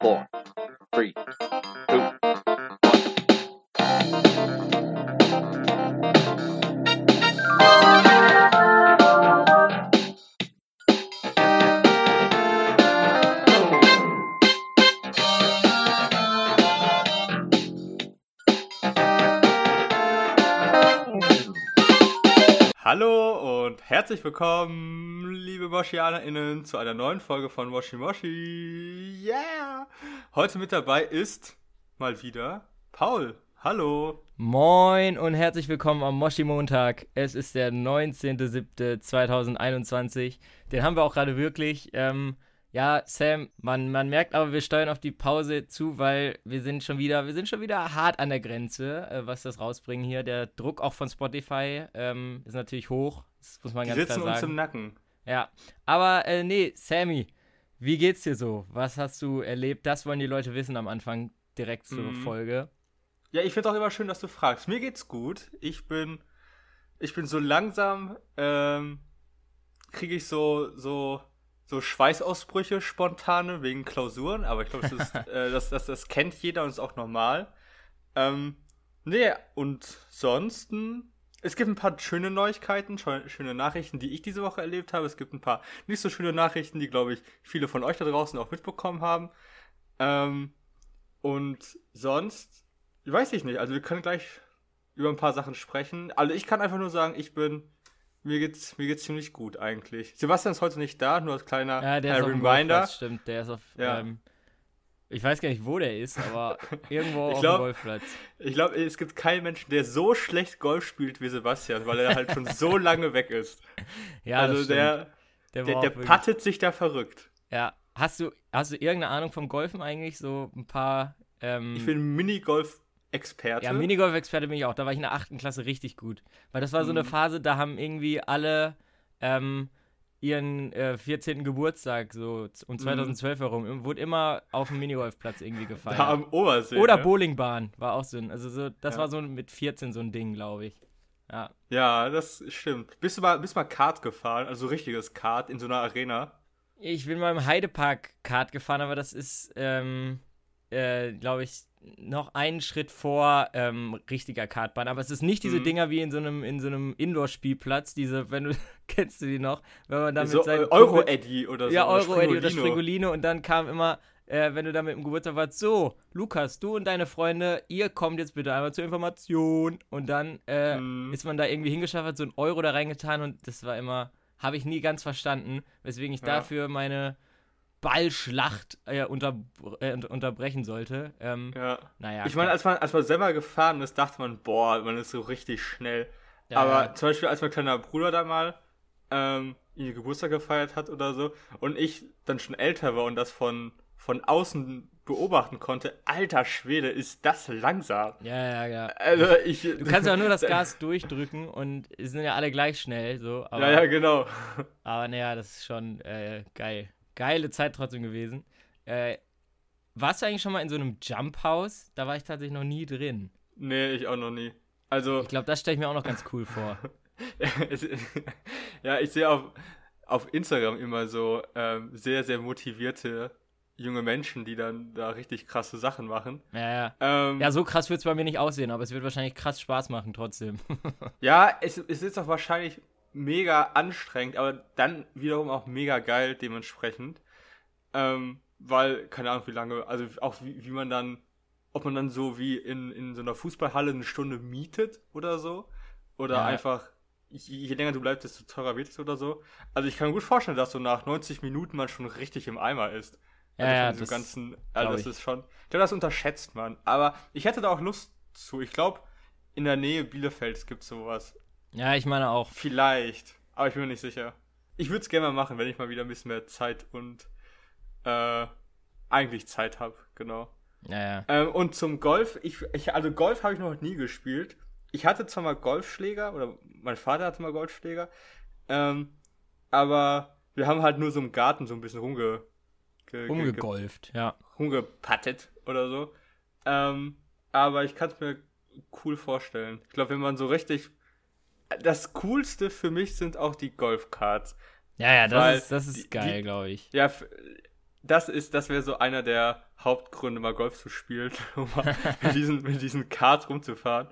four, three, two, Hallo und herzlich willkommen, liebe MoschianerInnen, zu einer neuen Folge von Moshi Moshi. Yeah! Heute mit dabei ist mal wieder Paul. Hallo. Moin und herzlich willkommen am Moshi Montag. Es ist der 19.07.2021. Den haben wir auch gerade wirklich. Ähm, ja, Sam, man, man merkt aber, wir steuern auf die Pause zu, weil wir sind schon wieder, wir sind schon wieder hart an der Grenze, äh, was das rausbringen hier. Der Druck auch von Spotify ähm, ist natürlich hoch. Das muss man Die ganz sitzen klar uns sagen. im Nacken. Ja, aber äh, nee, Sammy, wie geht's dir so? Was hast du erlebt? Das wollen die Leute wissen am Anfang direkt zur Mhm. Folge. Ja, ich finde auch immer schön, dass du fragst. Mir geht's gut. Ich bin, ich bin so langsam, ähm, kriege ich so, so, so Schweißausbrüche spontane wegen Klausuren, aber ich glaube, das, äh, das, das, das kennt jeder und ist auch normal. Ähm, nee, und sonst, es gibt ein paar schöne Neuigkeiten, schö- schöne Nachrichten, die ich diese Woche erlebt habe. Es gibt ein paar nicht so schöne Nachrichten, die, glaube ich, viele von euch da draußen auch mitbekommen haben. Ähm, und sonst, weiß ich nicht. Also wir können gleich über ein paar Sachen sprechen. Also ich kann einfach nur sagen, ich bin, mir geht's, mir geht's ziemlich gut eigentlich. Sebastian ist heute nicht da, nur als kleiner Ja, der äh, ist auf Reminder. Golfplatz, stimmt. Der ist auf, Ja. ähm, ich weiß gar nicht, wo der ist, aber irgendwo auf glaub- dem Golfplatz. Ich glaube, es gibt keinen Menschen, der so schlecht Golf spielt wie Sebastian, weil er halt schon so lange weg ist. Ja, also der, der, der, der pattet sich da verrückt. Ja, hast du, hast du irgendeine Ahnung vom Golfen eigentlich? So ein paar, ähm, Ich bin Minigolf-Experte. ja, Minigolf-Experte bin ich auch. Da war ich in der achten Klasse richtig gut. Weil das war so eine Mhm. Phase, da haben irgendwie alle, ähm, ihren äh, 14. Geburtstag so um 2012 herum, wurde immer auf dem Minigolfplatz irgendwie gefeiert. Mhm. da am Obersee. Oder ne? Bowlingbahn war auch so ein, also so, das Ja. war so mit 14 so ein Ding, glaube ich. Ja. Ja, das stimmt. Bist du mal, bist mal Kart gefahren, also richtiges Kart in so einer Arena? Ich bin mal im Heidepark Kart gefahren, aber das ist, ähm, äh, glaube ich, noch einen Schritt vor ähm, richtiger Kartbahn. Aber es ist nicht diese Mhm. Dinger wie in so einem, in so einem Indoor-Spielplatz, diese, wenn du, kennst du die noch? Wenn man dann so äh, Euro-Eddy oder so. Ja, oder Euro Eddie oder Springolino. Und dann kam immer, äh, wenn du da mit dem Geburtstag warst, so, Lukas, du und deine Freunde, ihr kommt jetzt bitte einmal zur Information. Und dann äh, Mhm. ist man da irgendwie hingeschafft, hat so einen Euro da reingetan und das war immer, habe ich nie ganz verstanden, weswegen ich Ja. dafür meine Ballschlacht äh, unter, äh, unter- unterbrechen sollte. Ähm, Ja. Naja, ich meine, als man, als man selber gefahren ist, dachte man, boah, man ist so richtig schnell. Ja, Aber ja. zum Beispiel, als mein kleiner Bruder da mal ähm, ihr Geburtstag gefeiert hat oder so und ich dann schon älter war und das von, von außen beobachten konnte, alter Schwede, ist das langsam. ja, ja, ja. Also ich. Du kannst ja nur das Gas durchdrücken und sind ja alle gleich schnell, so. Aber, Ja, ja, genau. Aber naja, das ist schon äh, geil. Geile Zeit trotzdem gewesen. Äh, warst du eigentlich schon mal in so einem Jump House? Da war ich tatsächlich noch nie drin. Nee, ich auch noch nie. Also, Ich glaube, das stelle ich mir auch noch ganz cool vor. ja, ich sehe auf, auf Instagram immer so ähm, sehr, sehr motivierte junge Menschen, die dann da richtig krasse Sachen machen. Ja, ja. Ähm, Ja, so krass wird es bei mir nicht aussehen, aber es wird wahrscheinlich krass Spaß machen trotzdem. Ja, es, es ist auch wahrscheinlich mega anstrengend, aber dann wiederum auch mega geil dementsprechend. Ähm, weil, keine Ahnung, wie lange, also auch wie, wie man dann, ob man dann so wie in, in so einer Fußballhalle eine Stunde mietet oder so. Oder Ja. einfach, je, je länger du bleibst, desto teurer wird es oder so. Also ich kann mir gut vorstellen, dass so nach 90 Minuten man schon richtig im Eimer ist. Ja, Also ja, diesem das ganzen, also das ich. ist schon, ich glaube, das unterschätzt man. Aber ich hätte da auch Lust zu. Ich glaube, in der Nähe Bielefelds gibt es sowas. Ja, ich meine auch. Vielleicht, aber ich bin mir nicht sicher. Ich würde es gerne mal machen, wenn ich mal wieder ein bisschen mehr Zeit und äh, eigentlich Zeit habe, genau. Ja, ja. Ähm, und zum Golf, ich, ich also Golf habe ich noch nie gespielt. Ich hatte zwar mal Golfschläger oder mein Vater hatte mal Golfschläger, ähm, aber wir haben halt nur so im Garten so ein bisschen rumge, ge, ge, ge, ja. rumgepattet oder so. Ähm, aber ich kann es mir cool vorstellen. Ich glaube, wenn man so richtig. Das Coolste für mich sind auch die Golfkarts. Ja, ja, das ist, das ist die- geil, glaube ich. Ja, das ist, das wäre so einer der Hauptgründe, mal Golf zu spielen, um mal mit diesen, mit diesen Kart rumzufahren.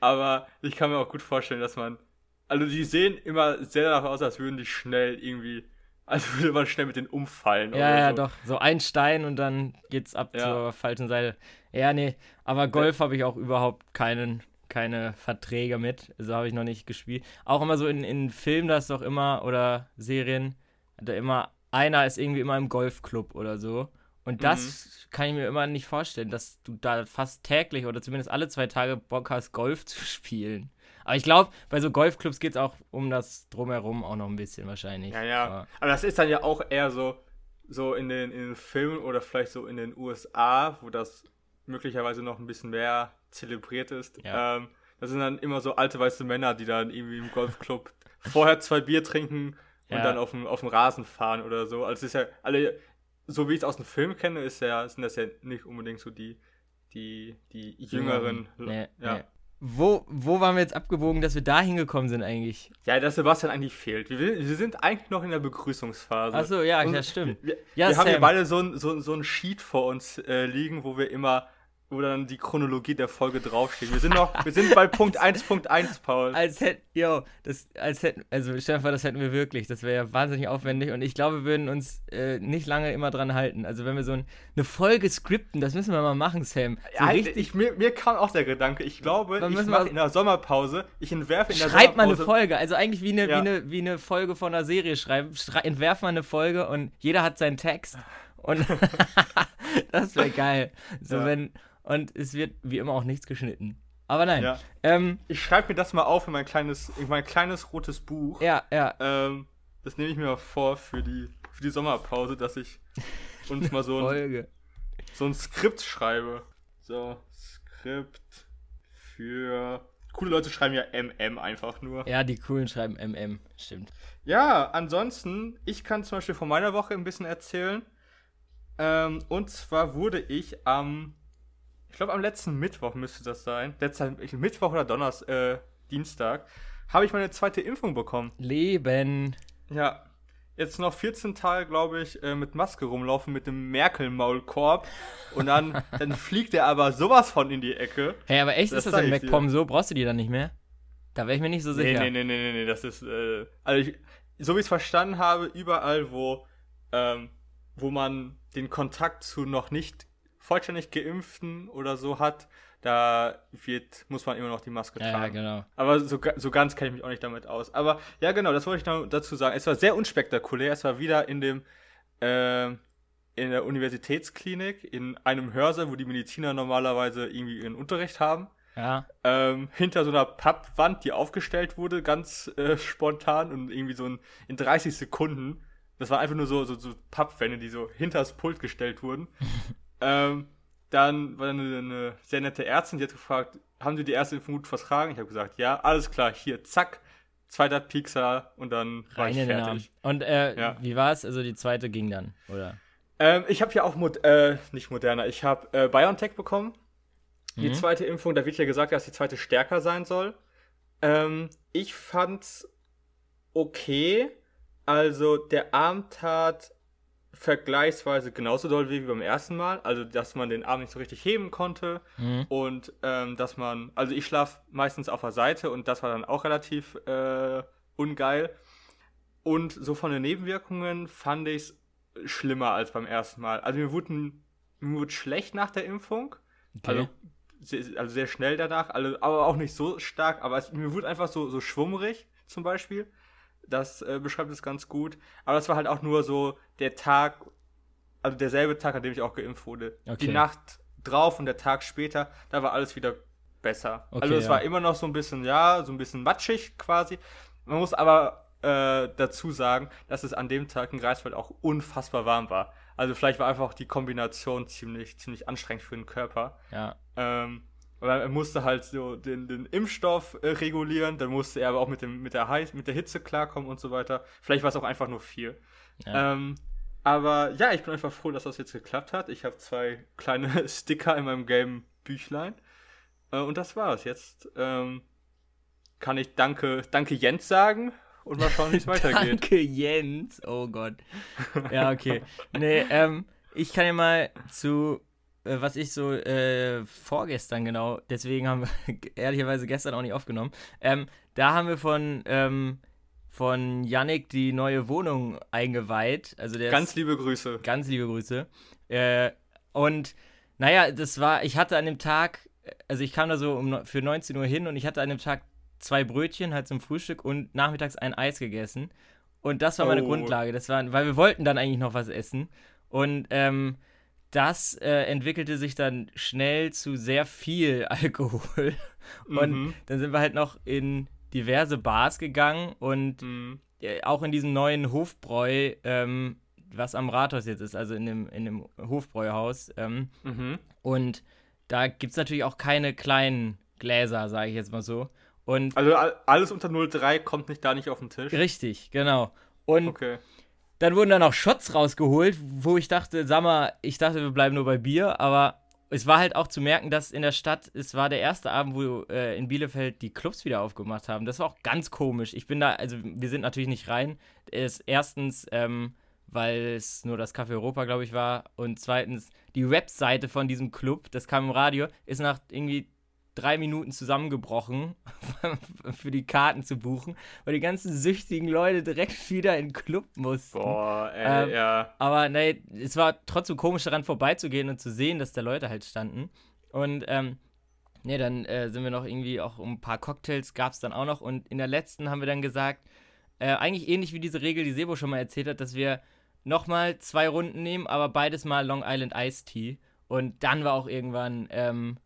Aber ich kann mir auch gut vorstellen, dass man, also die sehen immer sehr danach aus, als würden die schnell irgendwie, als würde man schnell mit denen umfallen. Ja, ja, so. doch. So ein Stein und dann geht's ab Ja. zur falschen Seite. Ja, nee. Aber Golf habe ich auch überhaupt keinen, keine Verträge mit. Also habe ich noch nicht gespielt. Auch immer so in, in Filmen, da ist doch immer, oder Serien, da immer, einer ist irgendwie immer im Golfclub oder so. Und das kann ich mir immer nicht vorstellen, dass du da fast täglich oder zumindest alle zwei Tage Bock hast, Golf zu spielen. Aber ich glaube, bei so Golfclubs geht es auch um das Drumherum auch noch ein bisschen wahrscheinlich. Ja, ja. Aber, Aber das ist dann ja auch eher so, so in den, in den Filmen oder vielleicht so in den USA, wo das möglicherweise noch ein bisschen mehr zelebriert ist. Ja. Ähm, das sind dann immer so alte weiße Männer, die dann irgendwie im Golfclub vorher zwei Bier trinken und Ja. dann auf dem, auf dem Rasen fahren oder so. Also es ist ja alle, so wie ich es aus dem Film kenne, ist ja, sind das ja nicht unbedingt so die, die, die jüngeren. Nee, ja. nee. Wo, wo waren wir jetzt abgebogen, dass wir da hingekommen sind eigentlich? ja, dass Sebastian eigentlich fehlt. Wir, wir sind eigentlich noch in der Begrüßungsphase. Achso, ja, Und ja, stimmt. Wir, Ja, wir haben Sam. beide so ein, so, so ein Sheet vor uns äh, liegen, wo wir immer, wo dann die Chronologie der Folge draufsteht. Wir sind noch, wir sind bei Punkt 1.1, Paul. Als hätten, yo, das, als hätten, also vor, das hätten wir wirklich. Das wäre ja wahnsinnig aufwendig und ich glaube, wir würden uns äh, nicht lange immer dran halten. Also wenn wir so ein, eine Folge skripten, das müssen wir mal machen, Sam. So Ja, richtig. ich, mir, mir kam auch der Gedanke, ich glaube, Dann ich mache in der Sommerpause, ich entwerfe in der Schreibt mal eine Sommerpause. Folge, also eigentlich wie eine, Ja. wie eine, wie eine Folge von einer Serie schreiben. Schrei entwerf mal eine Folge und jeder hat seinen Text. Und das wäre geil. So Ja. wenn, und es wird wie immer auch nichts geschnitten. Aber nein. Ja. Ähm, Ich schreibe mir das mal auf in mein kleines, in mein kleines rotes Buch. ja, ja. Ähm, das nehme ich mir mal vor für die, für die Sommerpause, dass ich uns mal so ein, so ein Skript schreibe. So, Skript für. Coole Leute schreiben ja MM einfach nur. Ja, die coolen schreiben MM, stimmt. Ja, ansonsten, ich kann zum Beispiel von meiner Woche ein bisschen erzählen. Ähm, und zwar wurde ich am, ich glaube am letzten Mittwoch müsste das sein, letzter Mittwoch oder Donnerstag, äh, Dienstag, habe ich meine zweite Impfung bekommen. Leben. Ja, jetzt noch 14 Tage, glaube ich, äh, mit Maske rumlaufen mit dem Merkel-Maulkorb. Und dann, dann fliegt er aber sowas von in die Ecke. Hey, aber echt Das ist das ich dir. MacPom so? Brauchst du die dann nicht mehr? Da wäre ich mir nicht so sicher. nee, nee, nee, nee, nee, das ist, äh, also ich, so wie ich es verstanden habe, überall, wo, ähm, wo man den Kontakt zu noch nicht vollständig Geimpften oder so hat, da wird, muss man immer noch die Maske Ja, ja, tragen. genau. Aber so, so ganz kenne ich mich auch nicht damit aus. Aber ja, genau, das wollte ich noch dazu sagen. Es war sehr unspektakulär. Es war wieder in dem, ähm, in der Universitätsklinik, in einem Hörsaal, wo die Mediziner normalerweise irgendwie ihren Unterricht haben Ja. ähm, hinter so einer Pappwand, die aufgestellt wurde, ganz äh, spontan und irgendwie so in, in 30 Sekunden. Das war einfach nur so, so, so Pappwände, die so hinter das Pult gestellt wurden. ähm, dann war eine, eine sehr nette Ärztin, die hat gefragt, haben Sie die erste Impfung gut vertragen? Ich habe gesagt, ja, alles klar, hier, zack, zweiter Piekser und dann war Rein ich in den Arm. fertig. Und äh, Ja. wie war es? Also die zweite ging dann, oder? Ähm, ich habe ja auch, Mod äh, nicht moderner, ich habe äh, BioNTech bekommen. Die Mhm. zweite Impfung, da wird ja gesagt, dass die zweite stärker sein soll. Ähm, ich fand's okay. Also der Arm tat vergleichsweise genauso doll wie beim ersten Mal. Also dass man den Arm nicht so richtig heben konnte. Mhm. Und ähm, dass man, also ich schlaf meistens auf der Seite und das war dann auch relativ äh, ungeil. Und so von den Nebenwirkungen fand ich es schlimmer als beim ersten Mal. Also mir wurde, mir wurde schlecht nach der Impfung. Okay. Also, sehr, also sehr schnell danach, also, aber auch nicht so stark. Aber es, mir wurde einfach so, so schwummrig zum Beispiel. Das äh, beschreibt es ganz gut. Aber das war halt auch nur so der Tag, also derselbe Tag, an dem ich auch geimpft wurde. Okay. Die Nacht drauf und der Tag später, da war alles wieder besser. Okay, also es ja. war immer noch so ein bisschen, ja, so ein bisschen matschig quasi. Man muss aber äh, dazu sagen, dass es an dem Tag in Greifswald auch unfassbar warm war. Also vielleicht war einfach die Kombination ziemlich, ziemlich anstrengend für den Körper. ja. Ähm, weil er musste halt so den, den Impfstoff äh, regulieren, dann musste er aber auch mit, dem, mit, der Heiß, mit der Hitze klarkommen und so weiter. Vielleicht war es auch einfach nur viel. Ja. Ähm, aber ja, ich bin einfach froh, dass das jetzt geklappt hat. Ich habe zwei kleine Sticker in meinem gelben Büchlein. Äh, und das war's. Jetzt ähm, kann ich Danke, Danke Jens sagen und mal schauen, wie es weitergeht. Danke, Jens. Oh Gott. Ja, okay. Nee, ähm, ich kann ja mal zu, was ich so äh, vorgestern genau, deswegen haben wir ehrlicherweise gestern auch nicht aufgenommen. Ähm, da haben wir von, ähm, von Yannick die neue Wohnung eingeweiht. Also der Ganz liebe Grüße. ganz liebe Grüße. Äh, und naja, das war, ich hatte an dem Tag, also ich kam da so um, für 19 Uhr hin und ich hatte an dem Tag zwei Brötchen halt zum Frühstück und nachmittags ein Eis gegessen. Und das war meine Oh. Grundlage. Das war, weil wir wollten dann eigentlich noch was essen. Und ähm, das äh, entwickelte sich dann schnell zu sehr viel Alkohol. Und Mhm. dann sind wir halt noch in diverse Bars gegangen und Mhm. äh, auch in diesem neuen Hofbräu, ähm, was am Rathaus jetzt ist, also in dem, in dem Hofbräuhaus. Ähm, Mhm. und da gibt es natürlich auch keine kleinen Gläser, sage ich jetzt mal so. Und Also all- alles unter 0,3 kommt nicht da nicht auf den Tisch. richtig, genau. Und Okay. Dann wurden dann auch Shots rausgeholt, wo ich dachte, sag mal, ich dachte, wir bleiben nur bei Bier, aber es war halt auch zu merken, dass in der Stadt, es war der erste Abend, wo äh, in Bielefeld die Clubs wieder aufgemacht haben. Das war auch ganz komisch. Ich bin da, also wir sind natürlich nicht rein. Es, erstens, ähm, weil es nur das Café Europa, glaube ich, war. Und zweitens, die Webseite von diesem Club, das kam im Radio, ist nach irgendwie drei Minuten zusammengebrochen, für die Karten zu buchen, weil die ganzen süchtigen Leute direkt wieder in den Club mussten. Boah, ey, Ähm, ja. Aber nee, es war trotzdem komisch daran vorbeizugehen und zu sehen, dass da Leute halt standen. Und ähm, nee, dann äh, sind wir noch irgendwie auch um ein paar Cocktails gab es dann auch noch. Und in der letzten haben wir dann gesagt, äh, eigentlich ähnlich wie diese Regel, die Sebo schon mal erzählt hat, dass wir nochmal zwei Runden nehmen, aber beides mal Long Island Iced Tea. Und dann war auch irgendwann, ähm,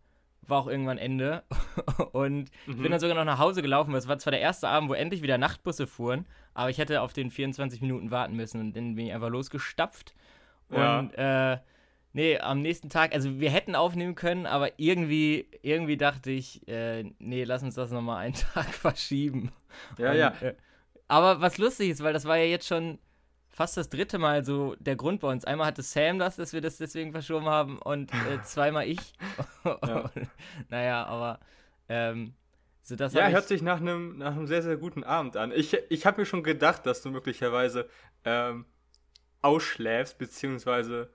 war auch irgendwann Ende. und ich bin dann sogar noch nach Hause gelaufen, weil es war zwar der erste Abend, wo endlich wieder Nachtbusse fuhren, aber ich hätte auf den 24 Minuten warten müssen und dann bin ich einfach losgestapft. Ja. Und äh, nee, am nächsten Tag, also wir hätten aufnehmen können, aber irgendwie, irgendwie dachte ich, äh, nee, lass uns das nochmal einen Tag verschieben. Ja, Und, ja. Äh, aber was lustig ist, weil das war ja jetzt schon fast das dritte Mal so der Grund bei uns. Einmal hatte Sam das, dass wir das deswegen verschoben haben und äh, zweimal ich. Ja. naja, aber ähm, so das Ja, hört sich nach einem, nach einem sehr, sehr guten Abend an. Ich, ich habe mir schon gedacht, dass du möglicherweise ähm, ausschläfst, beziehungsweise,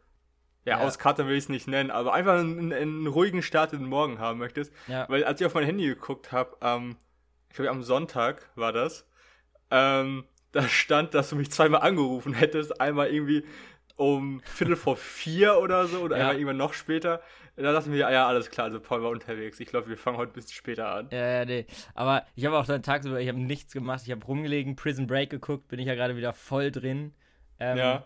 ja, Ja. auskatern will ich es nicht nennen, aber einfach einen, einen ruhigen Start in den Morgen haben möchtest. ja, Weil als ich auf mein Handy geguckt habe, am, ich glaube am Sonntag war das, ähm, da stand, dass du mich zweimal angerufen hättest. Einmal irgendwie um Viertel vor vier oder so oder Ja. einmal irgendwann noch später. Da dachte ich mir, ah ja, alles klar, also Paul war unterwegs. Ich glaube, wir fangen heute ein bisschen später an. Ja, ja, nee. Aber ich habe auch dann tagsüber, ich habe nichts gemacht. Ich habe rumgelegen, Prison Break geguckt, bin ich ja gerade wieder voll drin. Ähm, Ja.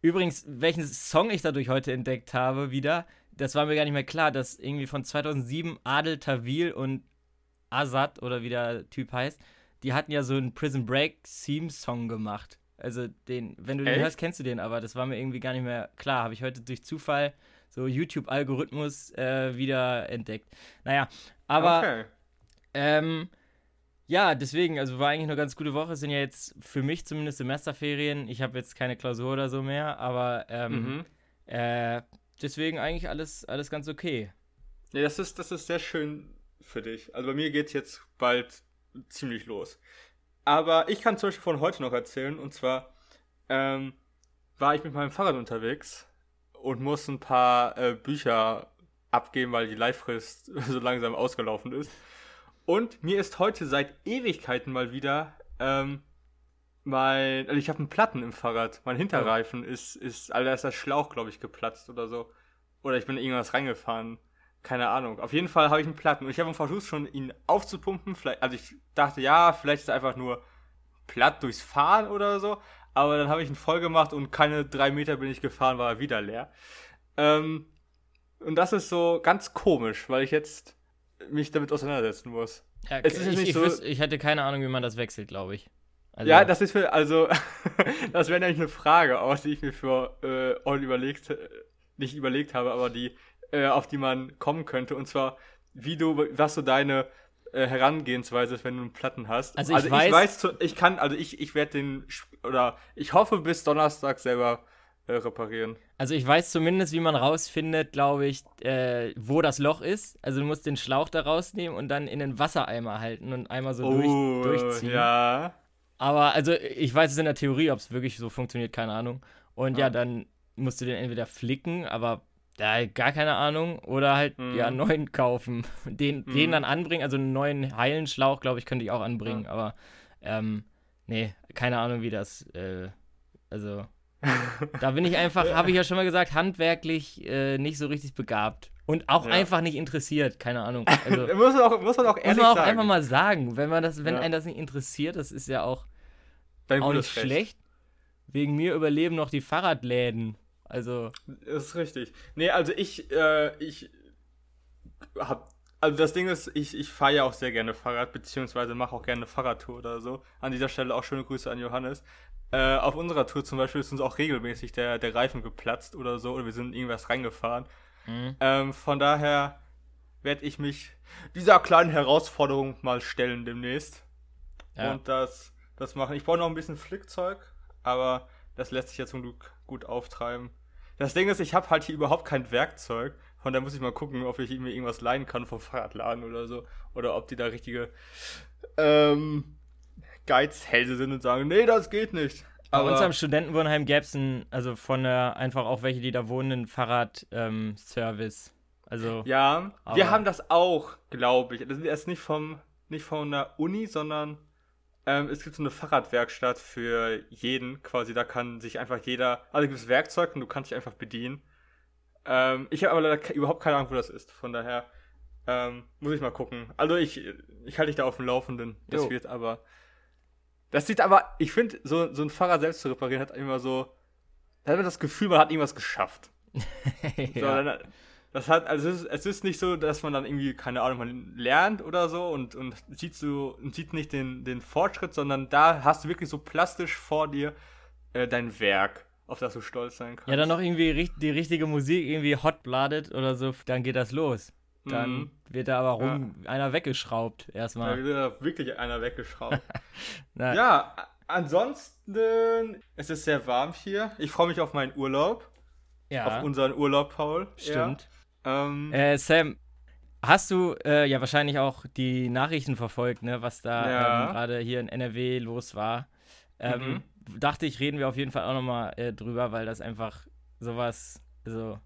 Übrigens, welchen Song ich dadurch heute entdeckt habe, wieder, das war mir gar nicht mehr klar, dass irgendwie von 2007 Adel Tawil und Azad, oder wie der Typ heißt, die hatten ja so einen Prison Break Theme-Song gemacht. Also den, wenn du den Echt? hörst, kennst du den, aber das war mir irgendwie gar nicht mehr klar. Habe ich heute durch Zufall so YouTube-Algorithmus äh, wieder entdeckt. Naja, aber okay. ähm, ja, deswegen, also war eigentlich eine ganz gute Woche. Es sind ja jetzt für mich zumindest Semesterferien. Ich habe jetzt keine Klausur oder so mehr, aber ähm, Mhm. äh, deswegen eigentlich alles, alles ganz okay. Ja, das ist, das ist sehr schön für dich. Also bei mir geht's jetzt bald ziemlich los. Aber ich kann zum Beispiel von heute noch erzählen. Und zwar ähm, war ich mit meinem Fahrrad unterwegs und muss ein paar äh, Bücher abgeben, weil die Leihfrist so langsam ausgelaufen ist. Und mir ist heute seit Ewigkeiten mal wieder ähm, mein, also ich habe einen Platten im Fahrrad. Mein Hinterreifen ist, ist, also da ist der Schlauch, glaube ich, geplatzt oder so. Oder ich bin in irgendwas reingefahren. Keine Ahnung. Auf jeden Fall habe ich einen Platten. Und ich habe versucht, schon ihn aufzupumpen. Vielleicht, also ich dachte, ja, vielleicht ist er einfach nur platt durchs Fahren oder so. Aber dann habe ich ihn voll gemacht und keine drei Meter bin ich gefahren, war er wieder leer. Ähm, und das ist so ganz komisch, weil ich jetzt mich damit auseinandersetzen muss. Ja, Es ist ich, nicht ich, so- wüs- ich hätte keine Ahnung, wie man das wechselt, glaube ich. Also, Ja, das ist für, also, das wäre nämlich eine Frage aus, die ich mir für äh, All überlegt, äh, nicht überlegt habe, aber die, äh, auf die man kommen könnte. Und zwar, wie du, was so deine äh, Herangehensweise ist, wenn du einen Platten hast. Also ich weiß- zu- ich kann, also ich, ich werde den, oder ich hoffe bis Donnerstag selber äh, reparieren. Also ich weiß zumindest, wie man rausfindet, glaube ich, äh, wo das Loch ist. Also du musst den Schlauch da rausnehmen und dann in den Wassereimer halten und einmal so durch, durchziehen. Oh, ja. Aber also ich weiß es in der Theorie, ob es wirklich so funktioniert, keine Ahnung. Und ja, Ja. dann musst du den entweder flicken, aber da gar keine Ahnung, oder halt Mhm. ja einen neuen kaufen. Den, den Mhm. dann anbringen, also einen neuen heilen Schlauch, glaube ich, könnte ich auch anbringen, aber ähm, nee, keine Ahnung, wie das, äh, also da bin ich einfach, habe ich ja schon mal gesagt, handwerklich äh, nicht so richtig begabt. Und auch Ja. einfach nicht interessiert, keine Ahnung. Also, muss, man auch, muss man auch muss ehrlich man auch sagen. einfach mal sagen, wenn man das, wenn Ja. einen das nicht interessiert, das ist ja auch, Dein auch nicht schlecht. Wegen mir überleben noch die Fahrradläden. Also, Das ist richtig. Nee, also ich, äh, ich hab, also das Ding ist, ich, ich fahre ja auch sehr gerne Fahrrad, beziehungsweise mache auch gerne eine Fahrradtour oder so. An dieser Stelle auch schöne Grüße an Johannes. Äh, auf unserer Tour zum Beispiel ist uns auch regelmäßig der, der Reifen geplatzt oder so, oder wir sind in irgendwas reingefahren. hm. Ähm, von daher werde ich mich dieser kleinen Herausforderung mal stellen demnächst. ja. und das, das machen. Ich brauche noch ein bisschen Flickzeug, aber das lässt sich ja zum Glück gut auftreiben. Das Ding ist, ich habe halt hier überhaupt kein Werkzeug. Von daher muss ich mal gucken, ob ich mir irgendwas leihen kann vom Fahrradladen oder so. Oder ob die da richtige ähm, Geizhälse sind und sagen, nee, das geht nicht. Bei Aber uns am Studentenwohnheim gäbe es also von der, einfach auch welche, die da wohnen, einen Fahrradservice. also, ja, wir haben das auch, glaube ich. Das ist erst nicht vom nicht von der Uni, sondern ähm, es gibt so eine Fahrradwerkstatt für jeden quasi. Da kann sich einfach jeder, also gibt es Werkzeug und du kannst dich einfach bedienen. Ähm, ich habe aber leider ke- überhaupt keine Ahnung, wo das ist. Von daher ähm, muss ich mal gucken. Also ich, ich halte dich da auf dem Laufenden. Das Jo. wird aber. Das sieht aber, ich finde, so, so ein Fahrrad selbst zu reparieren hat immer so. Da hat man das Gefühl, man hat irgendwas geschafft. So, ja. dann, das hat, also es ist, es ist nicht so, dass man dann irgendwie, keine Ahnung, man lernt oder so und, und sieht so und sieht nicht den, den Fortschritt, sondern da hast du wirklich so plastisch vor dir äh, dein Werk, auf das du stolz sein kannst. ja, dann noch irgendwie die richtige Musik, irgendwie hotbladet oder so, dann geht das los. Dann Mhm. wird da aber rum einer weggeschraubt Da erstmal. wird da wirklich einer weggeschraubt. Ja, ansonsten, es ist sehr warm hier. Ich freue mich auf meinen Urlaub. ja Auf unseren Urlaub, Paul. stimmt. Ja. Ähm, Äh, Sam, hast du äh, ja wahrscheinlich auch die Nachrichten verfolgt, ne, was da Ja. ähm, gerade hier in NRW los war? Ähm, Dachte ich, reden wir auf jeden Fall auch nochmal äh, drüber, weil das einfach sowas, so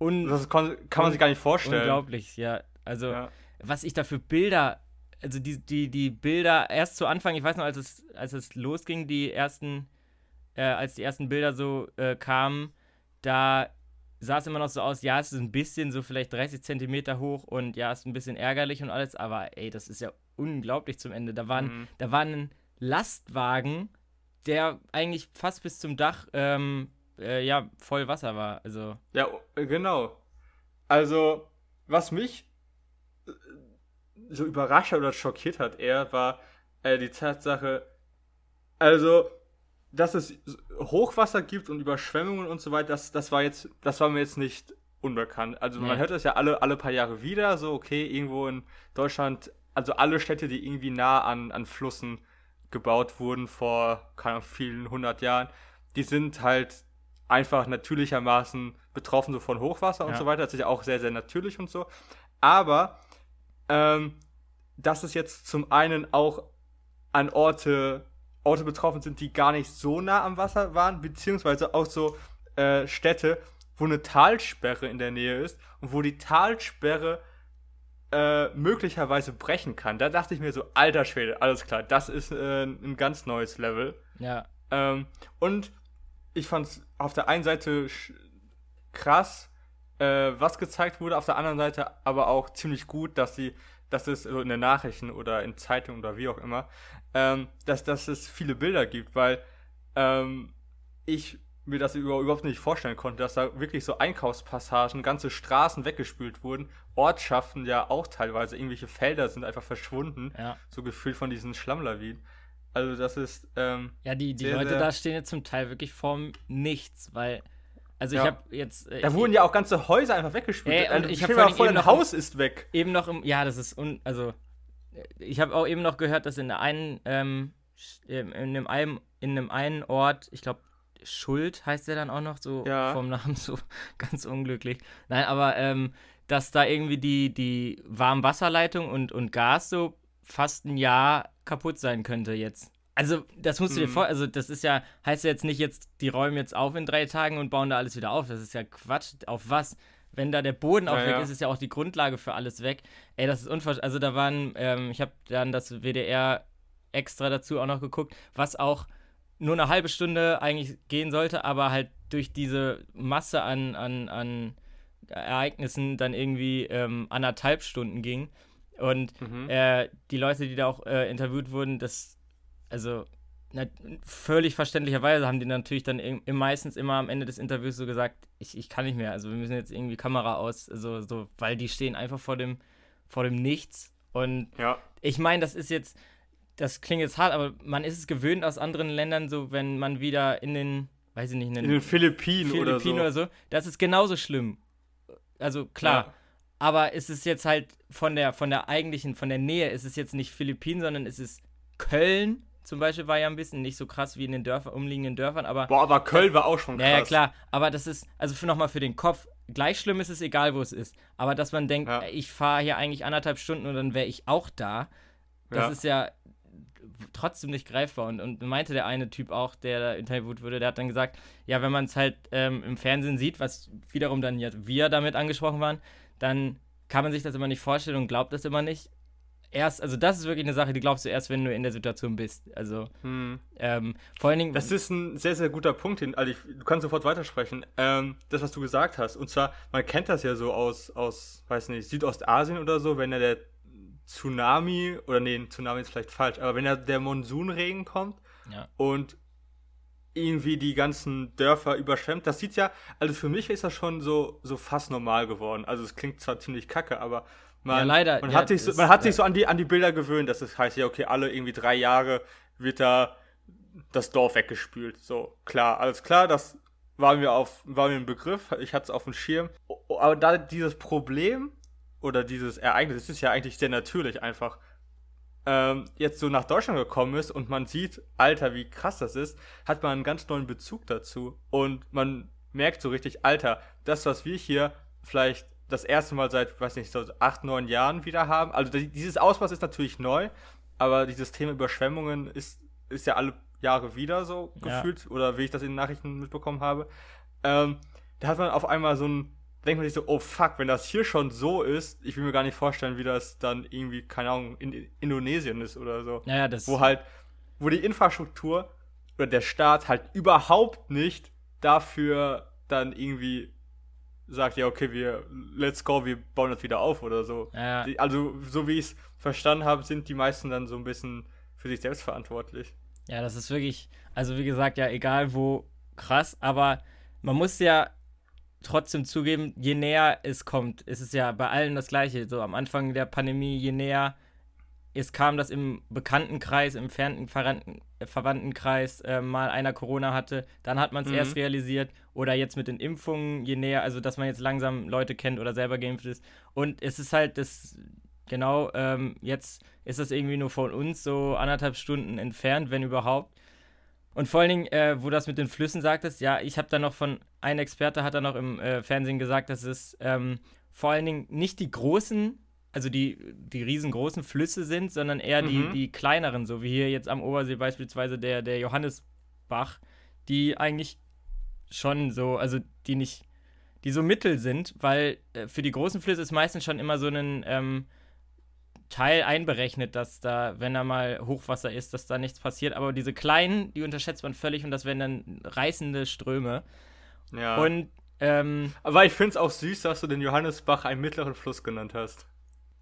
un das kon- kann man sich gar nicht vorstellen. unglaublich, ja. Also, Ja. was ich da für Bilder, also die, die, die Bilder erst zu Anfang, ich weiß noch, als es, als es losging, die ersten, äh, als die ersten Bilder so äh, kamen, da sah es immer noch so aus, ja, es ist ein bisschen so vielleicht 30 Zentimeter hoch und ja, es ist ein bisschen ärgerlich und alles, aber ey, das ist ja unglaublich zum Ende. Da waren, Mhm. da war ein Lastwagen, der eigentlich fast bis zum Dach, ähm, äh, ja, voll Wasser war. Also, Ja, äh, genau. Also, was mich äh, so überrascht oder schockiert hat eher, war äh, die Tatsache, also, dass es Hochwasser gibt und Überschwemmungen und so weiter, das, das war jetzt, das war mir jetzt nicht unbekannt. Also Nee. man hört das ja alle, alle paar Jahre wieder, so okay, irgendwo in Deutschland, also alle Städte, die irgendwie nah an, an Flüssen gebaut wurden vor, keine Ahnung, vielen hundert Jahren, die sind halt einfach natürlichermaßen betroffen so von Hochwasser und Ja. so weiter. Das ist ja auch sehr, sehr natürlich und so. Aber ähm, dass es jetzt zum einen auch an Orte, Orte betroffen sind, die gar nicht so nah am Wasser waren, beziehungsweise auch so äh, Städte, wo eine Talsperre in der Nähe ist und wo die Talsperre äh, möglicherweise brechen kann. Da dachte ich mir so, alter Schwede, alles klar, das ist äh, ein ganz neues Level. ja, Ähm, und ich fand es auf der einen Seite krass, äh, was gezeigt wurde, auf der anderen Seite aber auch ziemlich gut, dass sie, dass es so in den Nachrichten oder in Zeitungen oder wie auch immer, ähm, dass, dass es viele Bilder gibt, weil ähm, ich mir das über, überhaupt nicht vorstellen konnte, dass da wirklich so Einkaufspassagen, ganze Straßen weggespült wurden, Ortschaften ja auch teilweise, irgendwelche Felder sind einfach verschwunden, ja. so gefühlt von diesen Schlammlawinen. Also das ist, ähm, Ja, die, die Sehr, Leute sehr- da stehen jetzt zum Teil wirklich vorm Nichts, weil, also Ja. ich habe jetzt äh, Da wurden ja auch ganze Häuser einfach weggespült. Ey, und Also, ich stell hab dir vor mal allem vor, eben ein noch- Haus ist weg. eben noch im, ja, das ist un, also ich habe auch eben noch gehört, dass in der einen, ähm, ähm, in einem einen, in einem einen Ort, ich glaube Schuld heißt der dann auch noch so Ja. vom Namen so ganz unglücklich. Nein, aber ähm, dass da irgendwie die die Warmwasserleitung und und Gas so fast ein Jahr kaputt sein könnte jetzt. Also, das musst du dir Mhm. vor, also das ist ja, heißt ja jetzt nicht jetzt, die räumen jetzt auf in drei Tagen und bauen da alles wieder auf. Das ist ja Quatsch. Auf was? Wenn da der Boden auch Ja, weg ja. ist, ist ja auch die Grundlage für alles weg. Ey, das ist unverständlich. Also da waren, ähm, ich habe dann das WDR extra dazu auch noch geguckt, was auch nur eine halbe Stunde eigentlich gehen sollte, aber halt durch diese Masse an, an, an Ereignissen dann irgendwie ähm, anderthalb Stunden ging. Und Mhm. äh, die Leute, die da auch äh, interviewt wurden, das, also na, völlig verständlicherweise haben die natürlich dann im, im meistens immer am Ende des Interviews so gesagt, ich, ich kann nicht mehr, also wir müssen jetzt irgendwie Kamera aus, so, so, weil die stehen einfach vor dem, vor dem Nichts. Und Ja. ich meine, das ist jetzt, das klingt jetzt hart, aber man ist es gewöhnt aus anderen Ländern, so wenn man wieder in den, weiß ich nicht, in den, In den Philippinen, oder so. Philippinen oder so, das ist genauso schlimm. Also klar, Ja. aber es ist jetzt halt von der, von der eigentlichen, von der Nähe, ist es jetzt nicht Philippinen, sondern es ist Köln zum Beispiel war ja ein bisschen nicht so krass wie in den Dörfern, umliegenden Dörfern, aber Boah, aber Köln war auch schon krass. ja, ja, klar. Aber das ist, also für nochmal für den Kopf, gleich schlimm ist es, egal wo es ist. Aber dass man denkt, Ja. ich fahre hier eigentlich anderthalb Stunden und dann wäre ich auch da, das Ja. ist ja trotzdem nicht greifbar. Und, und meinte der eine Typ auch, der da interviewt wurde, der hat dann gesagt, ja, wenn man es halt ähm, im Fernsehen sieht, was wiederum dann ja wir damit angesprochen waren, dann kann man sich das immer nicht vorstellen und glaubt das immer nicht. Erst, also das ist wirklich eine Sache, die glaubst du erst, wenn du in der Situation bist. Also, Hm. ähm, vor allen Dingen. Das ist ein sehr, sehr guter Punkt. Den, also ich, du kannst sofort weitersprechen. Ähm, das, was du gesagt hast. Und zwar, man kennt das ja so aus, aus, weiß nicht, Südostasien oder so, wenn ja der Tsunami, oder nee, Tsunami ist vielleicht falsch, aber wenn ja der Monsunregen kommt Ja. und irgendwie die ganzen Dörfer überschwemmt, das sieht ja, also für mich ist das schon so, so fast normal geworden. Also es klingt zwar ziemlich kacke, aber man, Ja, leider, man ja, hat sich, so, das- man hat sich so an die, an die Bilder gewöhnt, dass es heißt, ja, okay, alle irgendwie drei Jahre wird da das Dorf weggespült. So, klar, alles klar, das war mir auf, war mir ein Begriff, ich hatte es auf dem Schirm. Aber da dieses Problem oder dieses Ereignis, es ist ja eigentlich sehr natürlich einfach, ähm, jetzt so nach Deutschland gekommen ist und man sieht, Alter, wie krass das ist, hat man einen ganz neuen Bezug dazu. Und man merkt so richtig, Alter, das, was wir hier vielleicht das erste Mal seit, weiß nicht, so acht, neun Jahren wieder haben. Also die- dieses Ausmaß ist natürlich neu, aber dieses Thema Überschwemmungen ist, ist ja alle Jahre wieder so Ja. gefühlt, oder wie ich das in den Nachrichten mitbekommen habe. Ähm, da hat man auf einmal so ein, denkt man sich so, oh fuck, wenn das hier schon so ist, ich will mir gar nicht vorstellen, wie das dann irgendwie, keine Ahnung, in Indonesien ist oder so. Ja, ja, das. Wo halt, wo die Infrastruktur oder der Staat halt überhaupt nicht dafür dann irgendwie sagt, ja, okay, wir, let's go, wir bauen das wieder auf oder so. Ja. Die, also, so wie ich es verstanden habe, sind die meisten dann so ein bisschen für sich selbst verantwortlich. Ja, das ist wirklich, also wie gesagt, ja, egal wo, krass, aber man muss ja trotzdem zugeben, je näher es kommt, ist es ja bei allen das Gleiche. So am Anfang der Pandemie, je näher es kam, dass im Bekanntenkreis, im entfernten äh, Verwandtenkreis äh, mal einer Corona hatte, dann hat man es Mhm. erst realisiert. Oder jetzt mit den Impfungen, je näher, also dass man jetzt langsam Leute kennt oder selber geimpft ist. Und es ist halt das, genau, ähm, jetzt ist das irgendwie nur von uns so anderthalb Stunden entfernt, wenn überhaupt. Und vor allen Dingen, äh, wo du das mit den Flüssen sagtest, ja, ich habe da noch von, ein Experte hat da noch im äh, Fernsehen gesagt, dass es ähm, vor allen Dingen nicht die großen, also die, die riesengroßen Flüsse sind, sondern eher die, Mhm. die kleineren, so wie hier jetzt am Obersee beispielsweise der, der Johannesbach, die eigentlich schon so, also die nicht, die so mittel sind, weil äh, für die großen Flüsse ist meistens schon immer so ein ähm, Teil einberechnet, dass da, wenn da mal Hochwasser ist, dass da nichts passiert. Aber diese kleinen, die unterschätzt man völlig und das werden dann reißende Ströme. Ja. Und ähm, Aber ich finde es auch süß, dass du den Johannesbach einen mittleren Fluss genannt hast.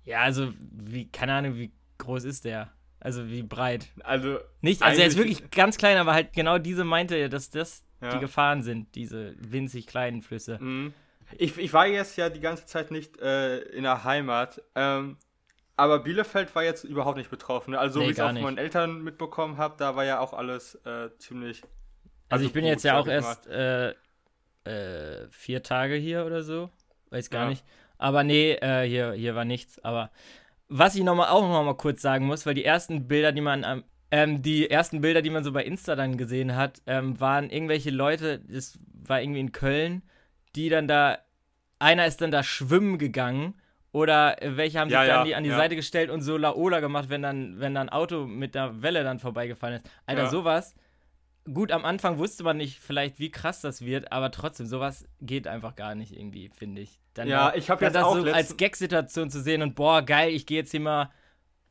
Ja, also wie, keine Ahnung, wie groß ist der? Also wie breit? Also, Nicht, also er ist wirklich ganz klein, aber halt genau diese meinte er, dass das Ja. die Gefahren sind, diese winzig kleinen Flüsse. Mhm. Ich, ich war jetzt ja die ganze Zeit nicht äh, in der Heimat, ähm, aber Bielefeld war jetzt überhaupt nicht betroffen. ne? Also, so Nee, wie ich es auch von meinen Eltern mitbekommen habe, da war ja auch alles äh, ziemlich. Also, ich bin gut, jetzt ja auch erst äh, äh, vier Tage hier oder so. Weiß gar Ja. nicht. Aber nee, äh, hier, hier war nichts. Aber was ich noch mal, auch noch mal kurz sagen muss, weil die ersten Bilder, die man am ähm, die ersten Bilder, die man so bei Insta dann gesehen hat, ähm, waren irgendwelche Leute, das war irgendwie in Köln, die dann da, einer ist dann da schwimmen gegangen Oder äh, welche haben Ja, sich dann ja, die an die ja. Seite gestellt und so Laola gemacht, wenn dann, wenn dann ein Auto mit der Welle dann vorbeigefallen ist. Alter, Ja. sowas. Gut, am Anfang wusste man nicht vielleicht, wie krass das wird, aber trotzdem, sowas geht einfach gar nicht irgendwie, finde ich. Dann Ja, ich hab dann jetzt das auch so als Gag-Situation zu sehen und boah, geil, ich gehe jetzt hier mal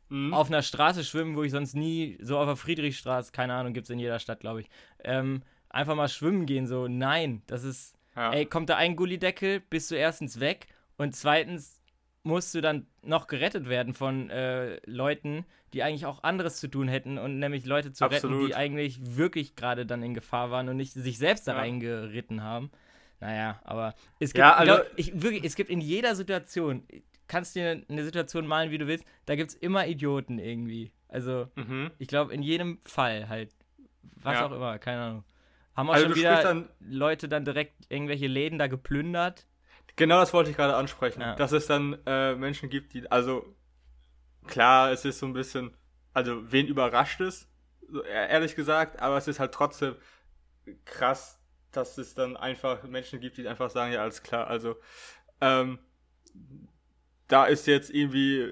Mhm. auf einer Straße schwimmen, wo ich sonst nie, so auf der Friedrichstraße, keine Ahnung, gibt es in jeder Stadt, glaube ich, ähm, einfach mal schwimmen gehen, so, nein, das ist, Ja. ey, kommt da ein Gullideckel, bist du erstens weg und zweitens musst du dann noch gerettet werden von äh, Leuten, die eigentlich auch anderes zu tun hätten und nämlich Leute zu retten, Absolut. die eigentlich wirklich gerade dann in Gefahr waren und nicht sich selbst da Ja. reingeritten haben. Naja, aber es gibt, Ja, also- glaub, ich, wirklich, es gibt in jeder Situation, kannst dir eine Situation malen, wie du willst, da gibt es immer Idioten irgendwie. Also, Mhm. ich glaube, in jedem Fall halt. Was Ja. auch immer, keine Ahnung. Haben auch Also schon wieder dann Leute dann direkt irgendwelche Läden da geplündert. Genau das wollte ich gerade ansprechen. Ja. Dass es dann äh, Menschen gibt, die, also klar, es ist so ein bisschen, also wen überrascht es, e- ehrlich gesagt, aber es ist halt trotzdem krass, dass es dann einfach Menschen gibt, die einfach sagen, ja, alles klar, also ähm, da ist jetzt irgendwie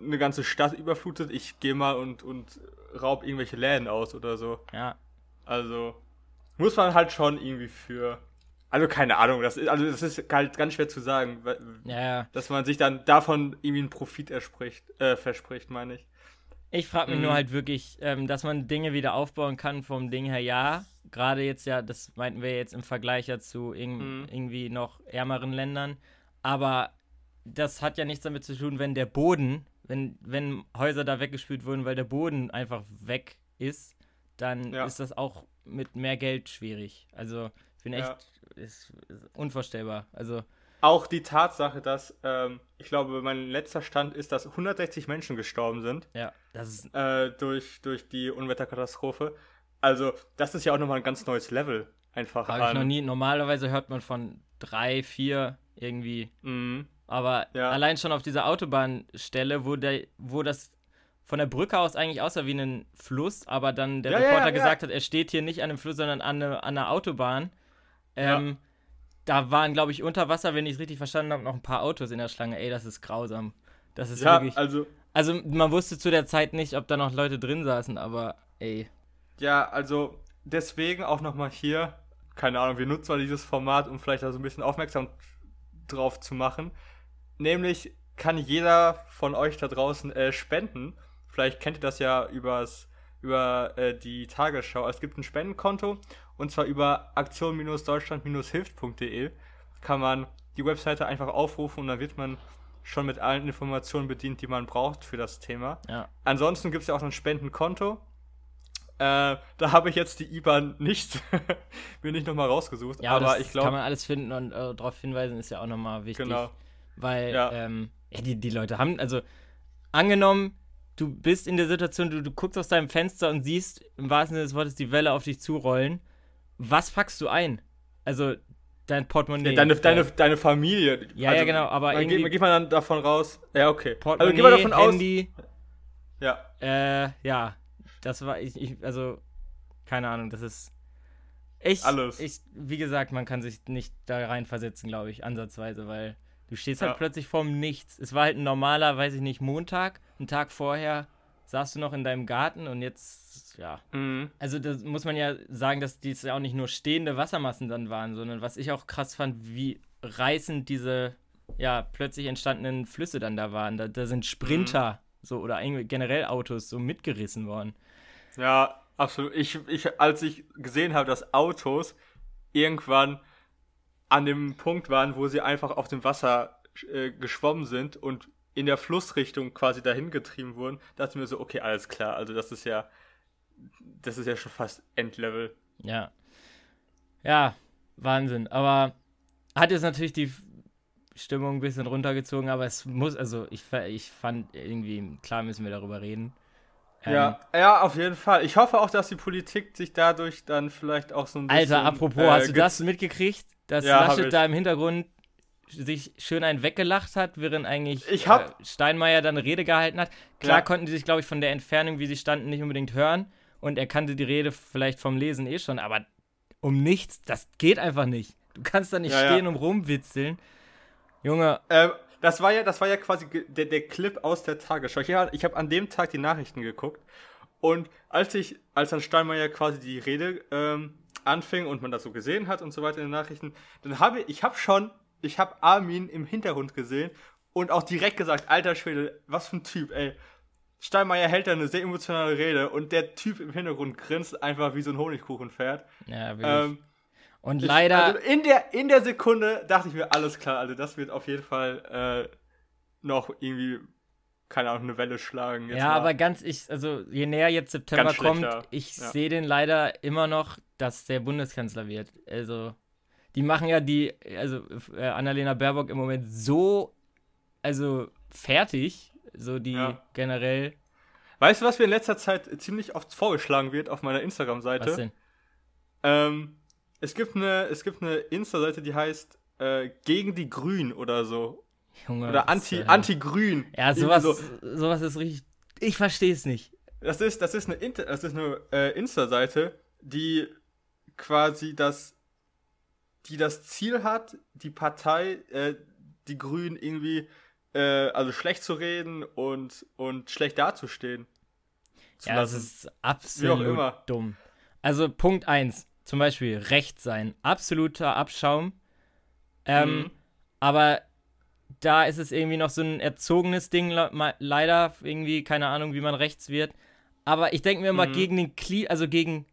eine ganze Stadt überflutet, ich gehe mal und, und raub irgendwelche Läden aus oder so. Ja, Also muss man halt schon irgendwie für. Also keine Ahnung, das ist, also das ist halt ganz schwer zu sagen, ja, dass man sich dann davon irgendwie einen Profit äh, verspricht, meine ich. Ich frage mich Mhm. nur halt wirklich, ähm, dass man Dinge wieder aufbauen kann vom Ding her, ja. Gerade jetzt ja, das meinten wir jetzt im Vergleich ja zu irg Mhm. irgendwie noch ärmeren Ländern. Aber das hat ja nichts damit zu tun, wenn der Boden, wenn, wenn Häuser da weggespült wurden, weil der Boden einfach weg ist, dann Ja. ist das auch mit mehr Geld schwierig. Also, ich bin echt, Ja. Ist, ist unvorstellbar. Also, Auch die Tatsache, dass, ähm, ich glaube, mein letzter Stand ist, dass 160 Menschen gestorben sind ja, das ist, äh, durch, durch die Unwetterkatastrophe. Also, das ist ja auch nochmal ein ganz neues Level einfach habe ich noch nie, normalerweise hört man von drei, vier irgendwie Mhm. Aber Ja. allein schon auf dieser Autobahnstelle, wo, der, wo das von der Brücke aus eigentlich aussah wie ein Fluss, aber dann der Ja, ja, Reporter ja. gesagt hat, er steht hier nicht an einem Fluss, sondern an, eine, an einer Autobahn. Ähm, Da waren, glaube ich, unter Wasser, wenn ich es richtig verstanden habe, noch ein paar Autos in der Schlange. Ey, das ist grausam. Das ist Ja, wirklich. also, Also, man wusste zu der Zeit nicht, ob da noch Leute drin saßen, aber ey. Ja, also deswegen auch nochmal hier, keine Ahnung, wir nutzen mal dieses Format, um vielleicht da so ein bisschen aufmerksam drauf zu machen. Nämlich kann jeder von euch da draußen äh, spenden. Vielleicht kennt ihr das ja übers, über äh, die Tagesschau. Es gibt ein Spendenkonto und zwar über aktion-deutschland-hilft.de kann man die Webseite einfach aufrufen und dann wird man schon mit allen Informationen bedient, die man braucht für das Thema. Ja. Ansonsten gibt es ja auch ein Spendenkonto. Äh, da habe ich jetzt die IBAN nicht, mir nicht nochmal rausgesucht. Ja, aber das ich kann glaube, man alles finden und äh, darauf hinweisen ist ja auch nochmal wichtig. genau. Weil, Ja. ähm, ja, die, die Leute haben, also, angenommen, du bist in der Situation, du, du guckst aus deinem Fenster und siehst im wahrsten Sinne des Wortes die Welle auf dich zurollen. Was packst du ein? Also, dein Portemonnaie. deine, deine, deine Familie. Ja, ja, genau, aber dann irgendwie- geht, geht man dann davon raus. Ja, okay. Also Portemonnaie, gehen wir davon aus. Handy, Ja, äh, ja, das war, ich, ich, also, keine Ahnung, das ist. Ich, Alles. Ich, wie gesagt, man kann sich nicht da reinversetzen, glaube ich, ansatzweise, weil du stehst halt Ja. plötzlich vorm Nichts. Es war halt ein normaler, weiß ich nicht, Montag, einen Tag vorher saßt du noch in deinem Garten und jetzt, ja. mhm. Also, das muss man ja sagen, dass dies ja auch nicht nur stehende Wassermassen dann waren, sondern was ich auch krass fand, wie reißend diese, ja, plötzlich entstandenen Flüsse dann da waren. Da, da sind Sprinter, so, oder generell Autos so mitgerissen worden. ja, absolut. Ich, ich, als ich gesehen habe, dass Autos irgendwann an dem Punkt waren, wo sie einfach auf dem Wasser äh, geschwommen sind und in der Flussrichtung quasi dahin getrieben wurden, dachte ich mir so, okay, alles klar. Also das ist ja, das ist ja schon fast Endlevel. Ja. Ja, Wahnsinn. Aber hat jetzt natürlich die Stimmung ein bisschen runtergezogen, aber es muss, also ich, ich fand irgendwie, klar müssen wir darüber reden. Ähm, Ja, ja, auf jeden Fall. Ich hoffe auch, dass die Politik sich dadurch dann vielleicht auch so ein bisschen. Alter, apropos, äh, hast du das mitgekriegt? Dass Ja, Laschet da im Hintergrund sich schön einen weggelacht hat, während eigentlich Ich hab- äh, Steinmeier dann eine Rede gehalten hat. Klar Ja. konnten die sich, glaube ich, von der Entfernung, wie sie standen, nicht unbedingt hören. Und er kannte die Rede vielleicht vom Lesen eh schon, aber um nichts, das geht einfach nicht. Du kannst da nicht Ja, ja. stehen und rumwitzeln. Junge, Ähm, das war ja, das war ja quasi der, der Clip aus der Tagesschau. Ich, hab- ich habe an dem Tag die Nachrichten geguckt und als ich, als dann Steinmeier quasi die Rede ähm, anfing und man das so gesehen hat und so weiter in den Nachrichten, dann habe ich, ich habe schon, ich habe Armin im Hintergrund gesehen und auch direkt gesagt, alter Schwede, was für ein Typ, ey. Steinmeier hält da eine sehr emotionale Rede und der Typ im Hintergrund grinst einfach wie so ein Honigkuchenpferd. Ja, wirklich. Ähm, und ich- leider, Also in, der, in der Sekunde dachte ich mir, alles klar, also das wird auf jeden Fall äh, noch irgendwie, keine Ahnung, eine Welle schlagen. Ja, mal. aber ganz, ich, also je näher jetzt September kommt, ich Ja. sehe den leider immer noch, dass der Bundeskanzler wird. Also, die machen ja die, also äh, Annalena Baerbock im Moment so, also fertig, so die Ja. generell, Weißt du, was mir in letzter Zeit ziemlich oft vorgeschlagen wird auf meiner Instagram-Seite? was denn? Ähm, es gibt eine, es gibt eine Insta-Seite, die heißt äh, gegen die Grün oder so. Junge. Oder anti, zur Hölle? anti-grün. Ja, Irgendwie sowas, so. sowas ist richtig, ich verstehe es nicht. Das ist, das ist eine, Inter das ist eine äh, Insta-Seite, die quasi das, die das Ziel hat, die Partei, äh, die Grünen irgendwie, äh, also schlecht zu reden und, und schlecht dazustehen. Zu Ja, das lassen. ist absolut dumm. Also Punkt 1, zum Beispiel Recht sein, absoluter Abschaum. Ähm, Mhm. Aber da ist es irgendwie noch so ein erzogenes Ding, leider, irgendwie, keine Ahnung, wie man rechts wird. Aber ich denke mir immer Mhm. gegen den Kli, also gegen,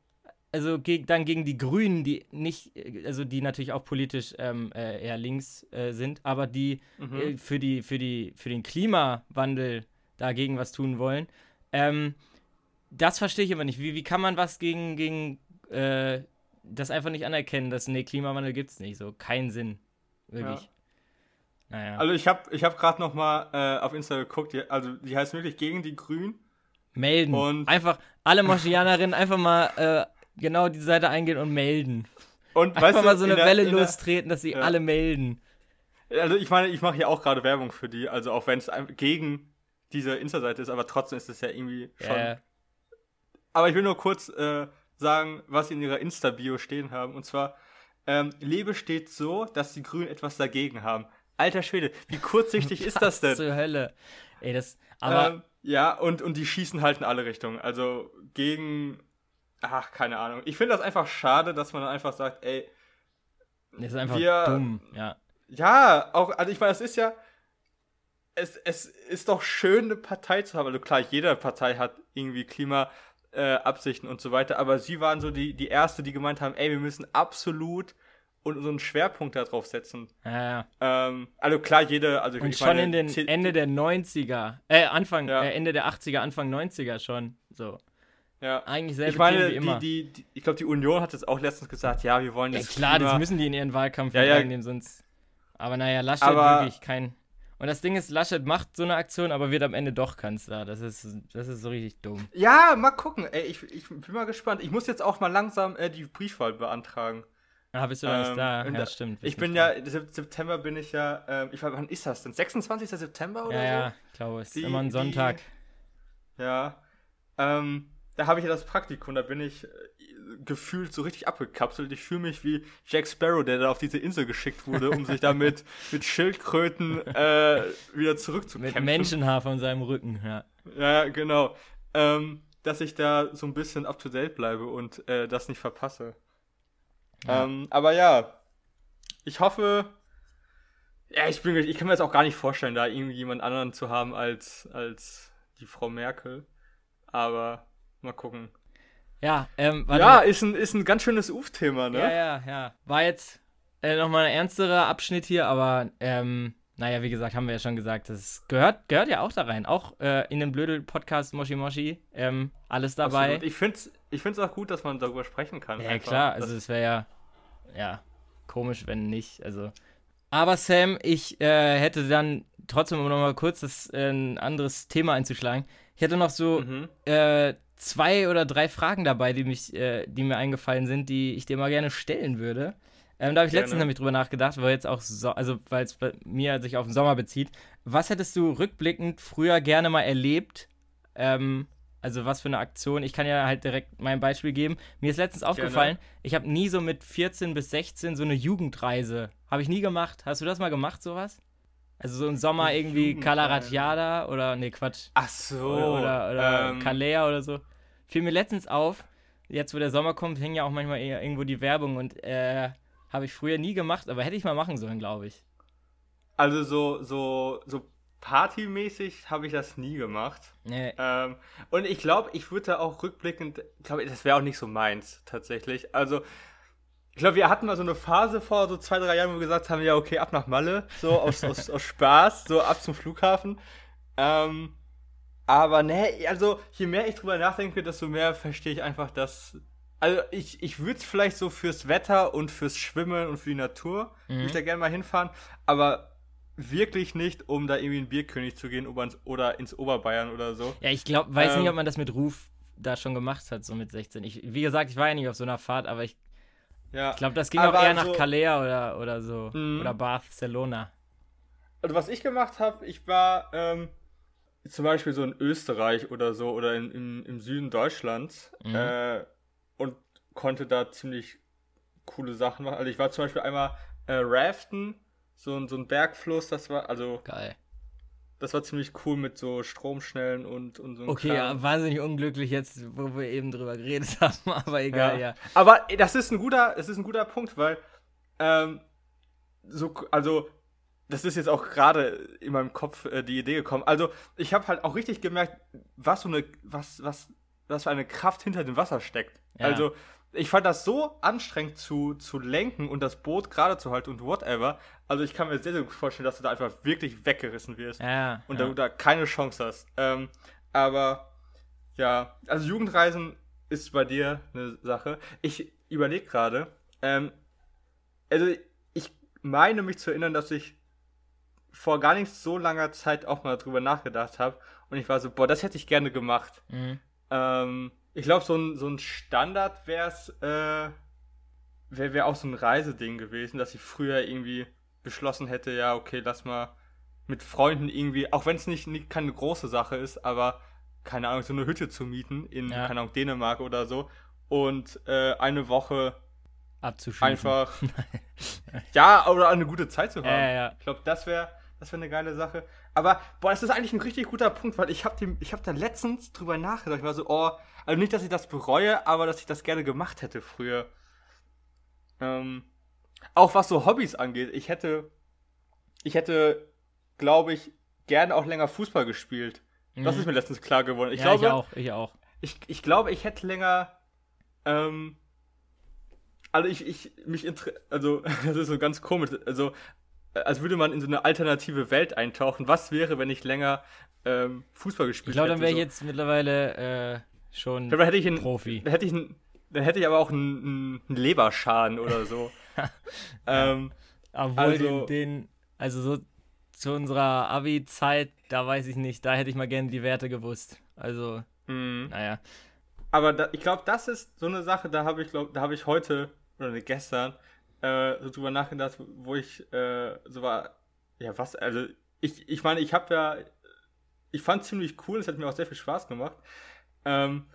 also geg dann gegen die Grünen, die nicht, also die natürlich auch politisch ähm, äh, eher links äh, sind, aber die Mhm. äh, für, die, für, die, für den Klimawandel dagegen was tun wollen. Ähm, das verstehe ich immer nicht. Wie, wie kann man was gegen, gegen äh, das einfach nicht anerkennen, dass, nee, Klimawandel gibt es nicht. So, kein Sinn. Wirklich. Ja. Naja. Also ich habe ich hab gerade noch mal äh, auf Insta geguckt, die, also die heißt wirklich gegen die Grünen. melden. und- einfach alle Moschianerinnen einfach mal äh, genau die Seite eingehen und melden. Und Einfach weißt du, mal so in eine der- Welle lostreten, dass sie Ja. alle melden. Also ich meine, ich mache hier auch gerade Werbung für die, also auch wenn es gegen diese Insta-Seite ist, aber trotzdem ist es ja irgendwie schon. Ja, Aber ich will nur kurz äh, sagen, was sie in ihrer Insta-Bio stehen haben. Und zwar, ähm, Lebe steht so, dass die Grünen etwas dagegen haben. Alter Schwede, wie kurzsichtig ist das denn? zur Hölle. Ey, das. Aber ähm, ja, und, und die schießen halt in alle Richtungen. Also gegen. Ach, keine Ahnung. Ich finde das einfach schade, dass man dann einfach sagt, ey, das ist einfach wir- dumm. Ja. Ja, auch, also ich meine, es ist ja, es, es ist doch schön, eine Partei zu haben. Also klar, jede Partei hat irgendwie Klimaabsichten äh, und so weiter, aber sie waren so die, die erste, die gemeint haben, ey, wir müssen absolut und so einen Schwerpunkt darauf setzen. Ja, ja. Ähm, also klar, jede, also Und schon meine, in den Ende der 90er, äh, Anfang, Ja. äh, Ende der 80er, Anfang 90er schon. So. Ja. Eigentlich selbe Ich meine, Themen wie die, immer. die, die, ich glaube, die Union hat jetzt auch letztens gesagt, ja, wir wollen ja, das klar, Klima, das müssen die in ihren Wahlkampf Ja, mit ja. reinnehmen, sonst. Aber naja, Laschet Aber- wirklich kein. Und das Ding ist, Laschet macht so eine Aktion, aber wird am Ende doch Kanzler. Das ist, das ist so richtig dumm. Ja, mal gucken. Ey, ich, ich bin mal gespannt. Ich muss jetzt auch mal langsam äh, die Briefwahl beantragen. Ah, bist du noch nicht Ähm, da? und Ja, da- stimmt. Ich bin ja, Sep- September bin ich ja, ähm, ich weiß, wann ist das denn? 26. September oder Ja, so? ja, ich glaube, es ist Die- immer ein die- Sonntag. Ja. Ähm, da habe ich ja das Praktikum, da bin ich äh, gefühlt so richtig abgekapselt. Ich fühle mich wie Jack Sparrow, der da auf diese Insel geschickt wurde, um sich damit mit Schildkröten äh, wieder zurückzukämpfen. Mit Menschenhaar von seinem Rücken, ja. Ja, genau. Ähm, dass ich da so ein bisschen up to date bleibe und äh, das nicht verpasse. Ja. Ähm, aber ja, ich hoffe, ja, ich bin, ich kann mir jetzt auch gar nicht vorstellen, da irgendwie jemand anderen zu haben als, als die Frau Merkel. Aber mal gucken. Ja, ähm, ja, ist ein, ist ein ganz schönes Uf-Thema, ne? ja, ja, ja. War jetzt äh, nochmal ein ernsterer Abschnitt hier, aber ähm, naja, wie gesagt, haben wir ja schon gesagt, das gehört, gehört ja auch da rein. Auch äh, in dem Blödel-Podcast Moshi Moshi. Ähm, alles dabei. Absolut. Ich finde es ich find's auch gut, dass man darüber sprechen kann. Ja, einfach. klar, also es wäre ja, ja, komisch, wenn nicht. Also. Aber Sam, ich äh, hätte dann trotzdem, um nochmal kurz das, äh, ein anderes Thema einzuschlagen. Ich hätte noch so Mhm. äh, zwei oder drei Fragen dabei, die, mich, äh, die mir eingefallen sind, die ich dir mal gerne stellen würde. Ähm, da habe ich Gerne. letztens nämlich drüber nachgedacht, weil jetzt auch, so, also weil es bei mir sich auf den Sommer bezieht. Was hättest du rückblickend früher gerne mal erlebt? Ähm, also was für eine Aktion? Ich kann ja halt direkt mein Beispiel geben. Mir ist letztens aufgefallen, ich habe nie so mit 14 bis 16 so eine Jugendreise. Habe ich nie gemacht. Hast du das mal gemacht, sowas? Also so im Sommer irgendwie. Calaratiada oder, nee, Quatsch. Ach so. Oder, oder, oder ähm, Calea oder so. Fiel mir letztens auf, jetzt wo der Sommer kommt, hängen ja auch manchmal eher irgendwo die Werbung und äh, habe ich früher nie gemacht, aber hätte ich mal machen sollen, glaube ich. Also so, so, so partymäßig habe ich das nie gemacht. Nee. Ähm, und ich glaube, ich würde da auch rückblickend, glaube das wäre auch nicht so meins tatsächlich. Also ich glaube, wir hatten mal so eine Phase vor so zwei, drei Jahren, wo wir gesagt haben, ja, okay, ab nach Malle, so aus, aus, aus Spaß, so ab zum Flughafen. Ähm, aber ne, also je mehr ich drüber nachdenke, desto mehr verstehe ich einfach, dass. Also ich, ich würde es vielleicht so fürs Wetter und fürs Schwimmen und für die Natur, würde ich da gerne mal hinfahren, aber wirklich nicht, um da irgendwie in Bierkönig zu gehen oder ins, oder ins Oberbayern oder so. Ja, ich glaube, weiß Ähm, nicht, ob man das mit Ruf da schon gemacht hat, so mit 16. Ich, wie gesagt, ich war ja nicht auf so einer Fahrt, aber ich, Ja. ich glaube, das ging Aber auch eher nach so- Calea oder, oder so. Mhm. Oder Barcelona. Also was ich gemacht habe, ich war ähm, zum Beispiel so in Österreich oder so oder in, im, im Süden Deutschlands Mhm. äh, und konnte da ziemlich coole Sachen machen. Also ich war zum Beispiel einmal äh, Raften, so, ein- so ein Bergfluss, das war, also Geil. Das war ziemlich cool mit so Stromschnellen und, und so Okay, Kram. ja, wahnsinnig unglücklich jetzt, wo wir eben drüber geredet haben, aber egal, ja. Aber das ist ein guter, das ist ein guter Punkt, weil ähm, so, also das ist jetzt auch gerade in meinem Kopf äh, die Idee gekommen. Also ich habe halt auch richtig gemerkt, was so eine, was, was, was für eine Kraft hinter dem Wasser steckt. Ja. Also ich fand das so anstrengend zu, zu lenken und das Boot gerade zu halten und whatever. Also ich kann mir sehr, sehr gut vorstellen, dass du da einfach wirklich weggerissen wirst Ja, und ja. da, da keine Chance hast. Ähm, aber ja, also Jugendreisen ist bei dir eine Sache. Ich überlege gerade, ähm, also ich meine mich zu erinnern, dass ich vor gar nicht so langer Zeit auch mal drüber nachgedacht habe und ich war so, boah, das hätte ich gerne gemacht. Mhm. Ähm, ich glaube, so ein, so ein Standard wäre es, äh, wäre wär auch so ein Reiseding gewesen, dass ich früher irgendwie beschlossen hätte, ja, okay, lass mal mit Freunden irgendwie, auch wenn es nicht, nicht keine große Sache ist, aber keine Ahnung, so eine Hütte zu mieten in, Ja. keine Ahnung, Dänemark oder so und äh, eine Woche Abzuschießen. einfach, ja, oder eine gute Zeit zu haben. Ja, ja. Ich glaube, das wäre das wäre eine geile Sache. Aber, boah, das ist eigentlich ein richtig guter Punkt, weil ich habe hab da letztens drüber nachgedacht. Ich war so, oh, also nicht, dass ich das bereue, aber dass ich das gerne gemacht hätte früher. Ähm, auch was so Hobbys angeht. Ich hätte, ich hätte, glaube ich, gerne auch länger Fußball gespielt. Das Mhm. ist mir letztens klar geworden. Ich ja, glaube, ich auch, ich auch. ich, ich glaube, ich hätte länger. Ähm, also ich, ich mich also das ist so ganz komisch. Also als würde man in so eine alternative Welt eintauchen. Was wäre, wenn ich länger ähm, Fußball gespielt Ich glaube, dann hätte? wäre ich so? jetzt mittlerweile äh, schon Ich dann hätte ich einen, Profi. Dann hätte ich einen, dann hätte ich aber auch einen, einen- Leberschaden oder so. ähm, Obwohl also- den, also so zu unserer Abi-Zeit, da weiß ich nicht, da hätte ich mal gerne die Werte gewusst. Also, mh. naja. Aber da, ich glaube, das ist so eine Sache, da habe ich, glaub, da habe ich heute oder gestern äh, so drüber nachgedacht, wo ich äh, so war, ja was, also ich, ich meine, ich habe ja, ich fand ziemlich cool, es hat mir auch sehr viel Spaß gemacht, ähm,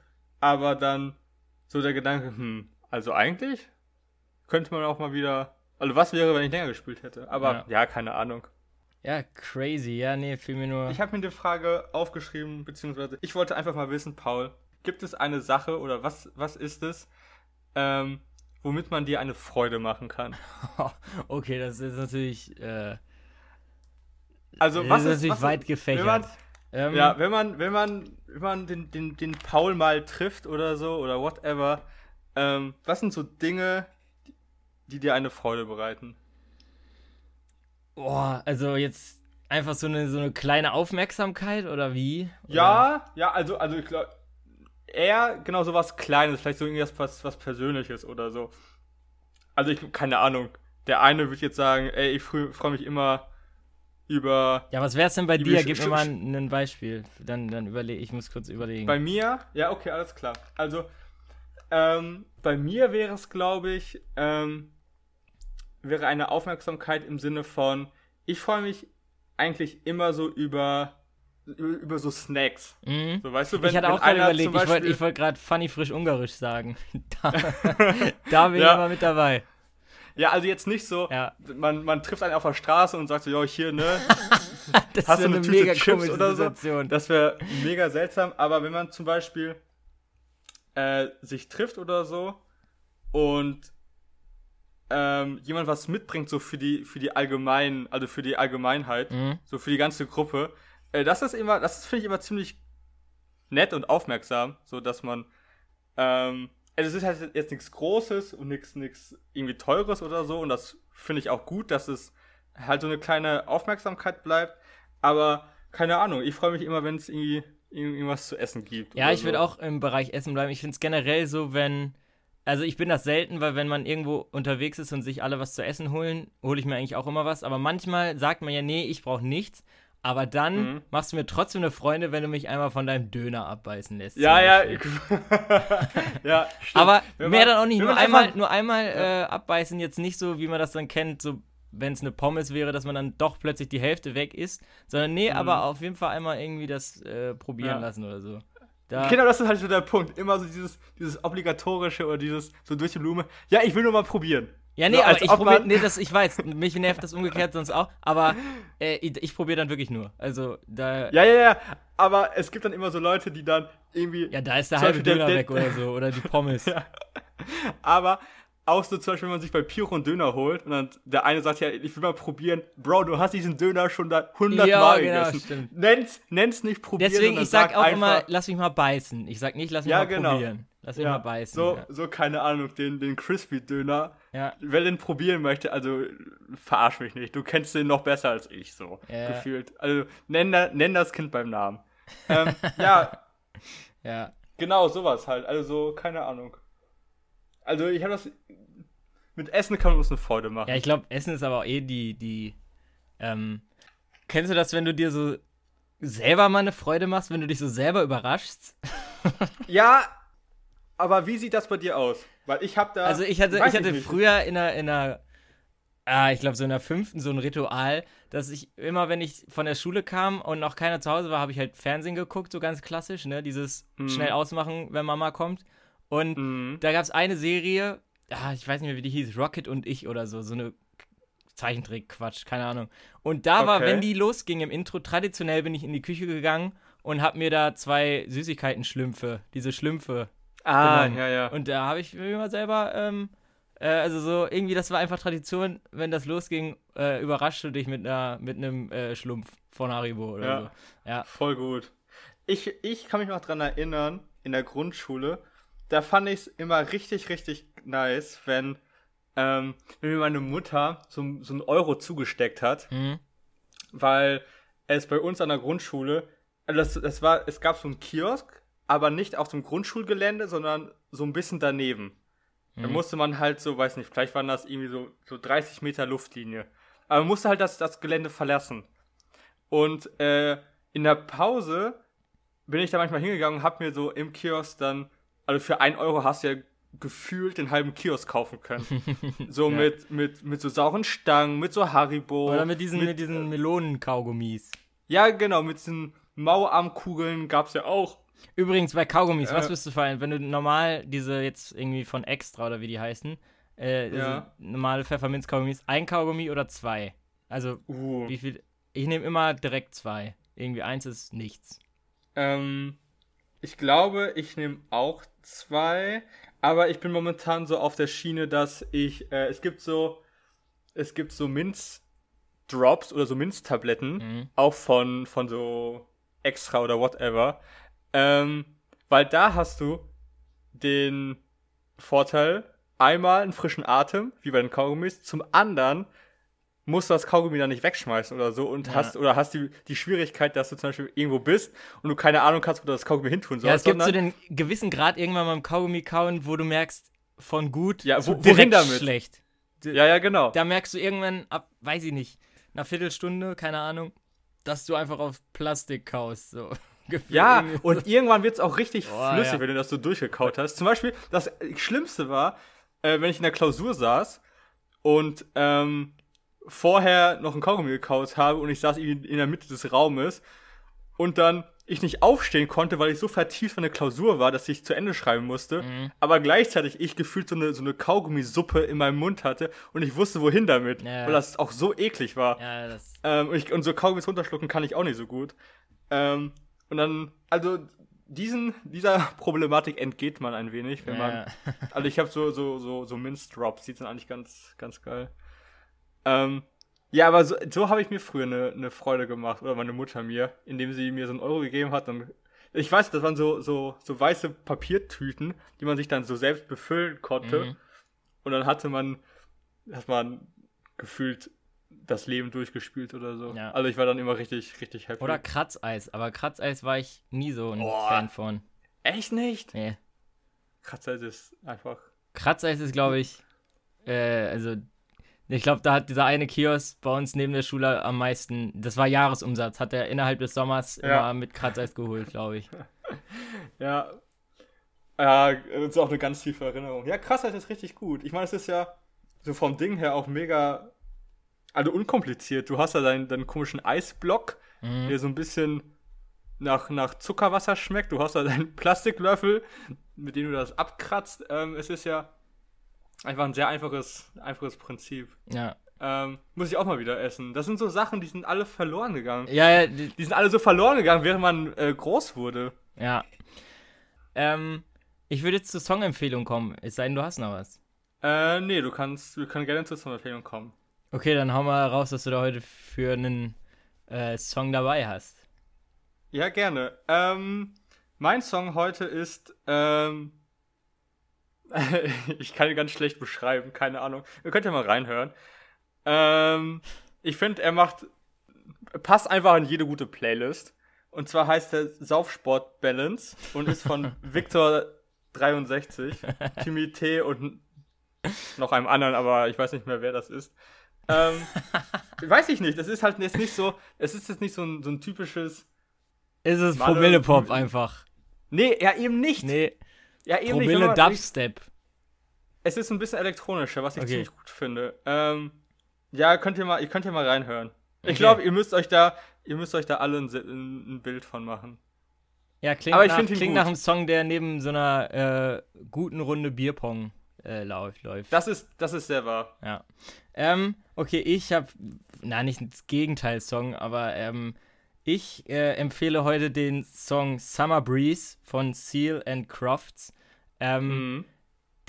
aber dann so der Gedanke, hm, also eigentlich könnte man auch mal wieder, also was wäre, wenn ich länger gespielt hätte, aber Ja. ja, keine Ahnung. Ja, crazy. Ja, nee, fiel mir nur. Ich habe mir die Frage aufgeschrieben, beziehungsweise ich wollte einfach mal wissen, Paul, gibt es eine Sache oder was, was ist es, ähm, womit man dir eine Freude machen kann? okay, das ist natürlich, äh, Also das was ist ist, natürlich was weit gefächert. Wenn man, ähm, ja, wenn man, wenn man, wenn man den, den, den Paul mal trifft oder so oder whatever, ähm, was sind so Dinge, die dir eine Freude bereiten? Boah, also jetzt einfach so eine, so eine kleine Aufmerksamkeit oder wie? Oder? Ja, ja, also, also ich glaube, eher genau so was Kleines, vielleicht so irgendwas was, was Persönliches oder so. Also ich, keine Ahnung. Der eine wird jetzt sagen, ey, ich freue mich immer über. Ja, was wär's denn bei dir? Gib mir mal ein, ein Beispiel. Dann, dann überlege ich, muss kurz überlegen. Bei mir, ja, okay, alles klar. Also, ähm, bei mir wäre es, glaube ich, ähm, wäre eine Aufmerksamkeit im Sinne von, ich freue mich eigentlich immer so über, über, so Snacks. Mhm. So, weißt du, wenn, ich hatte auch gerade überlegt, ich wollte wollt gerade funny frisch ungarisch sagen. da, da bin Ja. ich immer mit dabei. Ja, also jetzt nicht so, Ja. man, man trifft einen auf der Straße und sagt so, jo, hier, ne, Das Hast du eine Tüte Chips oder so? Situation. Das wäre mega seltsam, aber wenn man zum Beispiel äh, sich trifft oder so und ähm, jemand was mitbringt, so für die, für die allgemeinen, also für die Allgemeinheit, Mhm. so für die ganze Gruppe, äh, das ist immer, das finde ich immer ziemlich nett und aufmerksam, so dass man, ähm, also es ist halt jetzt nichts Großes und nichts nichts irgendwie Teures oder so und das finde ich auch gut, dass es halt so eine kleine Aufmerksamkeit bleibt, aber keine Ahnung, ich freue mich immer, wenn es irgendwie irgendwas zu essen gibt. Ja, ich würde so. auch im Bereich Essen bleiben. Ich finde es generell so, wenn. Also ich bin das selten, weil wenn man irgendwo unterwegs ist und sich alle was zu essen holen, hole ich mir eigentlich auch immer was. Aber manchmal sagt man ja, nee, ich brauche nichts. Aber dann Mhm. machst du mir trotzdem eine Freunde, wenn du mich einmal von deinem Döner abbeißen lässt. Ja, ja, ja, stimmt. Aber Wenn mehr man- dann auch nicht. Nur man einmal, einfach- nur einmal äh, abbeißen, jetzt nicht so, wie man das dann kennt, so wenn es eine Pommes wäre, dass man dann doch plötzlich die Hälfte weg isst. Sondern nee, aber auf jeden Fall einmal irgendwie das äh, probieren Mhm. Ja. lassen oder so. Da, Genau, das ist halt so der Punkt. Immer so dieses, dieses obligatorische oder dieses so durch die Blume. Ja, ich will nur mal probieren. Ja, nee, So, aber ich ob probier, nee, das, ich weiß, mich nervt das umgekehrt sonst auch, aber äh, ich, probiere dann wirklich nur. Also da, ja, Ja, ja, ja. Aber es gibt dann immer so Leute, die dann irgendwie. da ist der halbe Döner weg oder so, oder die Pommes. Aber auch so zum Beispiel, wenn man sich bei Piro einen Döner holt und dann der eine sagt, ja, ich will mal probieren. Bro, du hast diesen Döner schon da 100 Ja, Mal genau, gegessen. stimmt. Nenn's, nenn's nicht probieren. Deswegen, ich sag auch immer, lass mich mal beißen. Ich sag nicht, lass mich Ja, mal genau. probieren. Lass mich Ja, mal beißen. so, ja. so, keine Ahnung, den, den Crispy-Döner. Ja. Wer den probieren möchte, also verarsch mich nicht. Du kennst den noch besser als ich, so Ja. gefühlt. Also nenn, nenn das Kind beim Namen. ähm, ja, ja. genau, sowas halt. Also so, keine Ahnung. Also ich habe das. Mit Essen kann man uns eine Freude machen. Ja, ich glaube, Essen ist aber auch eh die, die, ähm, kennst du das, wenn du dir so selber mal eine Freude machst, wenn du dich so selber überraschst? Ja, aber wie sieht das bei dir aus? Weil ich habe da. Also ich hatte, ich hatte nicht. früher in einer, in einer ah, ich glaube so in der fünften so ein Ritual, dass ich immer, wenn ich von der Schule kam und noch keiner zu Hause war, habe ich halt Fernsehen geguckt, so ganz klassisch, ne? Dieses schnell ausmachen, wenn Mama kommt. Und Mhm. da gab es eine Serie, ah, ich weiß nicht mehr, wie die hieß, Rocket und ich oder so, so eine Zeichentrick-Quatsch, keine Ahnung. Und da war, Okay. wenn die losging im Intro, traditionell bin ich in die Küche gegangen und habe mir da zwei Süßigkeiten-Schlümpfe, diese Schlümpfe Ah, genommen. ja, ja. Und da habe ich mir mal selber, ähm, äh, also so irgendwie, das war einfach Tradition, wenn das losging, äh, überrascht du dich mit einer, mit einem äh, Schlumpf von Haribo oder Ja. so. Ja. Voll gut. Ich, ich kann mich noch dran erinnern, in der Grundschule, da fand ich es immer richtig, richtig nice, wenn, ähm, wenn mir meine Mutter so, so einen Euro zugesteckt hat, Mhm. weil es bei uns an der Grundschule, also das, das war, es gab so einen Kiosk, aber nicht auf dem Grundschulgelände, sondern so ein bisschen daneben. Da Mhm. musste man halt so, weiß nicht, vielleicht waren das irgendwie so, so 30 Meter Luftlinie. Aber man musste halt das, das Gelände verlassen. Und äh, in der Pause bin ich da manchmal hingegangen und hab mir so im Kiosk dann, also für 1 Euro hast du ja gefühlt den halben Kiosk kaufen können. So Ja. mit, mit, mit so sauren Stangen, mit so Haribo. Oder mit diesen, mit, diesen Melonen-Kaugummis. Ja, genau, mit diesen Mauerarmkugeln gab's ja auch. Übrigens, bei Kaugummis, was Ja. bist du für ein, wenn du normal diese jetzt irgendwie von Extra oder wie die heißen, äh, diese Ja. normale Pfefferminz-Kaugummis, ein Kaugummi oder zwei? Also, Uh. wie viel? Ich nehme immer direkt zwei. Irgendwie eins ist nichts. Ähm, ich glaube, ich nehme auch zwei, aber ich bin momentan so auf der Schiene, dass ich, äh, es gibt so, es gibt so Minz-Drops oder so Minztabletten, Mhm. auch von, von so Extra oder whatever, ähm, weil da hast du den Vorteil, einmal einen frischen Atem, wie bei den Kaugummis, zum anderen musst du das Kaugummi dann nicht wegschmeißen oder so und Ja. hast oder hast die, die Schwierigkeit, dass du zum Beispiel irgendwo bist und du keine Ahnung hast, wo du das Kaugummi hintun sollst. Ja, es gibt so den gewissen Grad irgendwann beim Kaugummi kauen, wo du merkst, von gut Ja, wo- direkt damit? schlecht. ja, ja, genau. Da merkst du irgendwann ab, weiß ich nicht, einer Viertelstunde, keine Ahnung, dass du einfach auf Plastik kaust. So. Gefühlt Ja, und irgendwann wird es auch richtig Boah, flüssig, ja. wenn du das so durchgekaut hast. Zum Beispiel, das Schlimmste war, äh, wenn ich in der Klausur saß und ähm, vorher noch ein Kaugummi gekaut habe und ich saß irgendwie in der Mitte des Raumes und dann ich nicht aufstehen konnte, weil ich so vertieft von der Klausur war, dass ich zu Ende schreiben musste. Mhm. Aber gleichzeitig ich gefühlt so eine, so eine Kaugummisuppe in meinem Mund hatte und ich wusste, wohin damit. Ja. Weil das auch so eklig war. Ja, das. Ähm, und, ich, und so Kaugummis runterschlucken kann ich auch nicht so gut. Ähm, und dann, also diesen, dieser Problematik entgeht man ein wenig, wenn man. Ja. Also ich habe so, so, so, so Mince-Drops, die sind eigentlich ganz, ganz geil. Ähm, ja, aber so, so habe ich mir früher eine, eine Freude gemacht, oder meine Mutter mir, indem sie mir so einen Euro gegeben hat. Und ich weiß, das waren so, so, so weiße Papiertüten, die man sich dann so selbst befüllen konnte. Mhm. Und dann hatte man, hat man gefühlt das Leben durchgespielt oder so. Ja. Also ich war dann immer richtig, richtig happy. Oder Kratzeis, aber Kratzeis war ich nie so ein Boah. Fan von. Echt nicht? Nee. Kratzer ist einfach. Kratzeis ist, glaube ich, äh, also, ich glaube, da hat dieser eine Kiosk bei uns neben der Schule am meisten, das war Jahresumsatz, hat er innerhalb des Sommers Ja. immer mit Kratzeis geholt, glaube ich. Ja. Ja, das ist auch eine ganz tiefe Erinnerung. Ja, krass, das ist richtig gut. Ich meine, es ist ja so vom Ding her auch mega, also unkompliziert. Du hast ja deinen, deinen komischen Eisblock, Mhm. der so ein bisschen nach, nach Zuckerwasser schmeckt. Du hast da deinen Plastiklöffel, mit dem du das abkratzt. Ähm, es ist ja einfach ein sehr einfaches, einfaches Prinzip. Ja. Ähm, muss ich auch mal wieder essen. Das sind so Sachen, die sind alle verloren gegangen. Ja, ja, die, Die sind alle so verloren gegangen, während man äh, groß wurde. ja. Ähm, ich würde jetzt zur Songempfehlung kommen, es sei denn, du hast noch was. Äh, nee, du kannst, wir können gerne zur Sommerempfehlung kommen. Okay, dann hau mal raus, dass du da heute für einen äh, Song dabei hast. Ja, gerne. Ähm, mein Song heute ist, ähm, ich kann ihn ganz schlecht beschreiben, keine Ahnung. Ihr könnt ja mal reinhören. Ähm, ich finde, er macht, passt einfach in jede gute Playlist. Und zwar heißt er Saufsport Balance und ist von Victor 63, Timmy T und noch einem anderen, aber ich weiß nicht mehr, wer das ist. Ähm, weiß ich nicht, das ist halt jetzt nicht so, es ist jetzt nicht so ein, so ein typisches, Ist es Promillepop einfach? nee, ja eben nicht. Nee, Ja, eben nicht. Promille Dubstep. Es ist ein bisschen elektronischer, was ich Okay. ziemlich gut finde. Ähm, ja, könnt ihr mal, ihr könnt ja mal reinhören. Ich Okay. glaube, ihr müsst euch da, ihr müsst euch da alle ein, ein, Bild von machen. Ja, klingt, Aber ich nach, klingt nach einem Song, der neben so einer äh, guten Runde Bierpong äh, läuft. läuft. Das ist, das ist sehr wahr. Ja. Ähm, okay, ich habe, na, nicht das Gegenteil-Song, aber ähm, ich äh, empfehle heute den Song Summer Breeze von Seal and Crofts. Ähm, Mhm.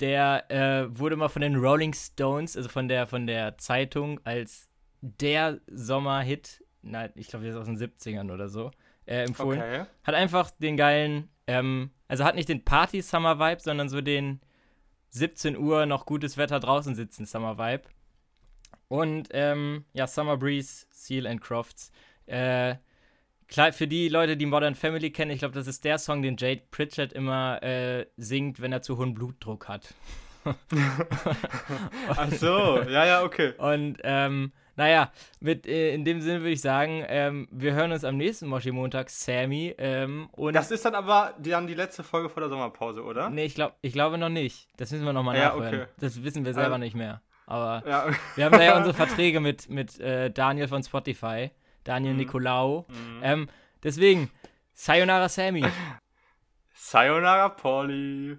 Der äh, wurde mal von den Rolling Stones, also von der, von der Zeitung, als der Sommerhit, na, ich glaube, der ist aus den 70ern oder so, äh, empfohlen. Okay. Hat einfach den geilen, ähm, also hat nicht den Party-Summer-Vibe, sondern so den 17 Uhr noch gutes Wetter draußen sitzen Summer-Vibe. Und ähm, ja, Summer Breeze, Seal and Crofts. Äh, klar, für die Leute, die Modern Family kennen, ich glaube, das ist der Song, den Jade Pritchett immer äh, singt, wenn er zu hohen Blutdruck hat. Ach so, ja, ja, okay. Und ähm, naja, mit, äh, in dem Sinne würde ich sagen, ähm, wir hören uns am nächsten Moshi-Montag, Sammy. Ähm, und Das ist dann aber die, dann die letzte Folge vor der Sommerpause, oder? Nee, ich, glaub, ich glaube noch nicht. Das müssen wir nochmal Ja, nachhören. okay. Das wissen wir selber Also- nicht mehr. Aber Ja, wir haben da ja unsere Verträge mit, mit äh, Daniel von Spotify, Daniel Mhm. Nicolau. Ähm, deswegen, Sayonara Sammy. Sayonara, Polly.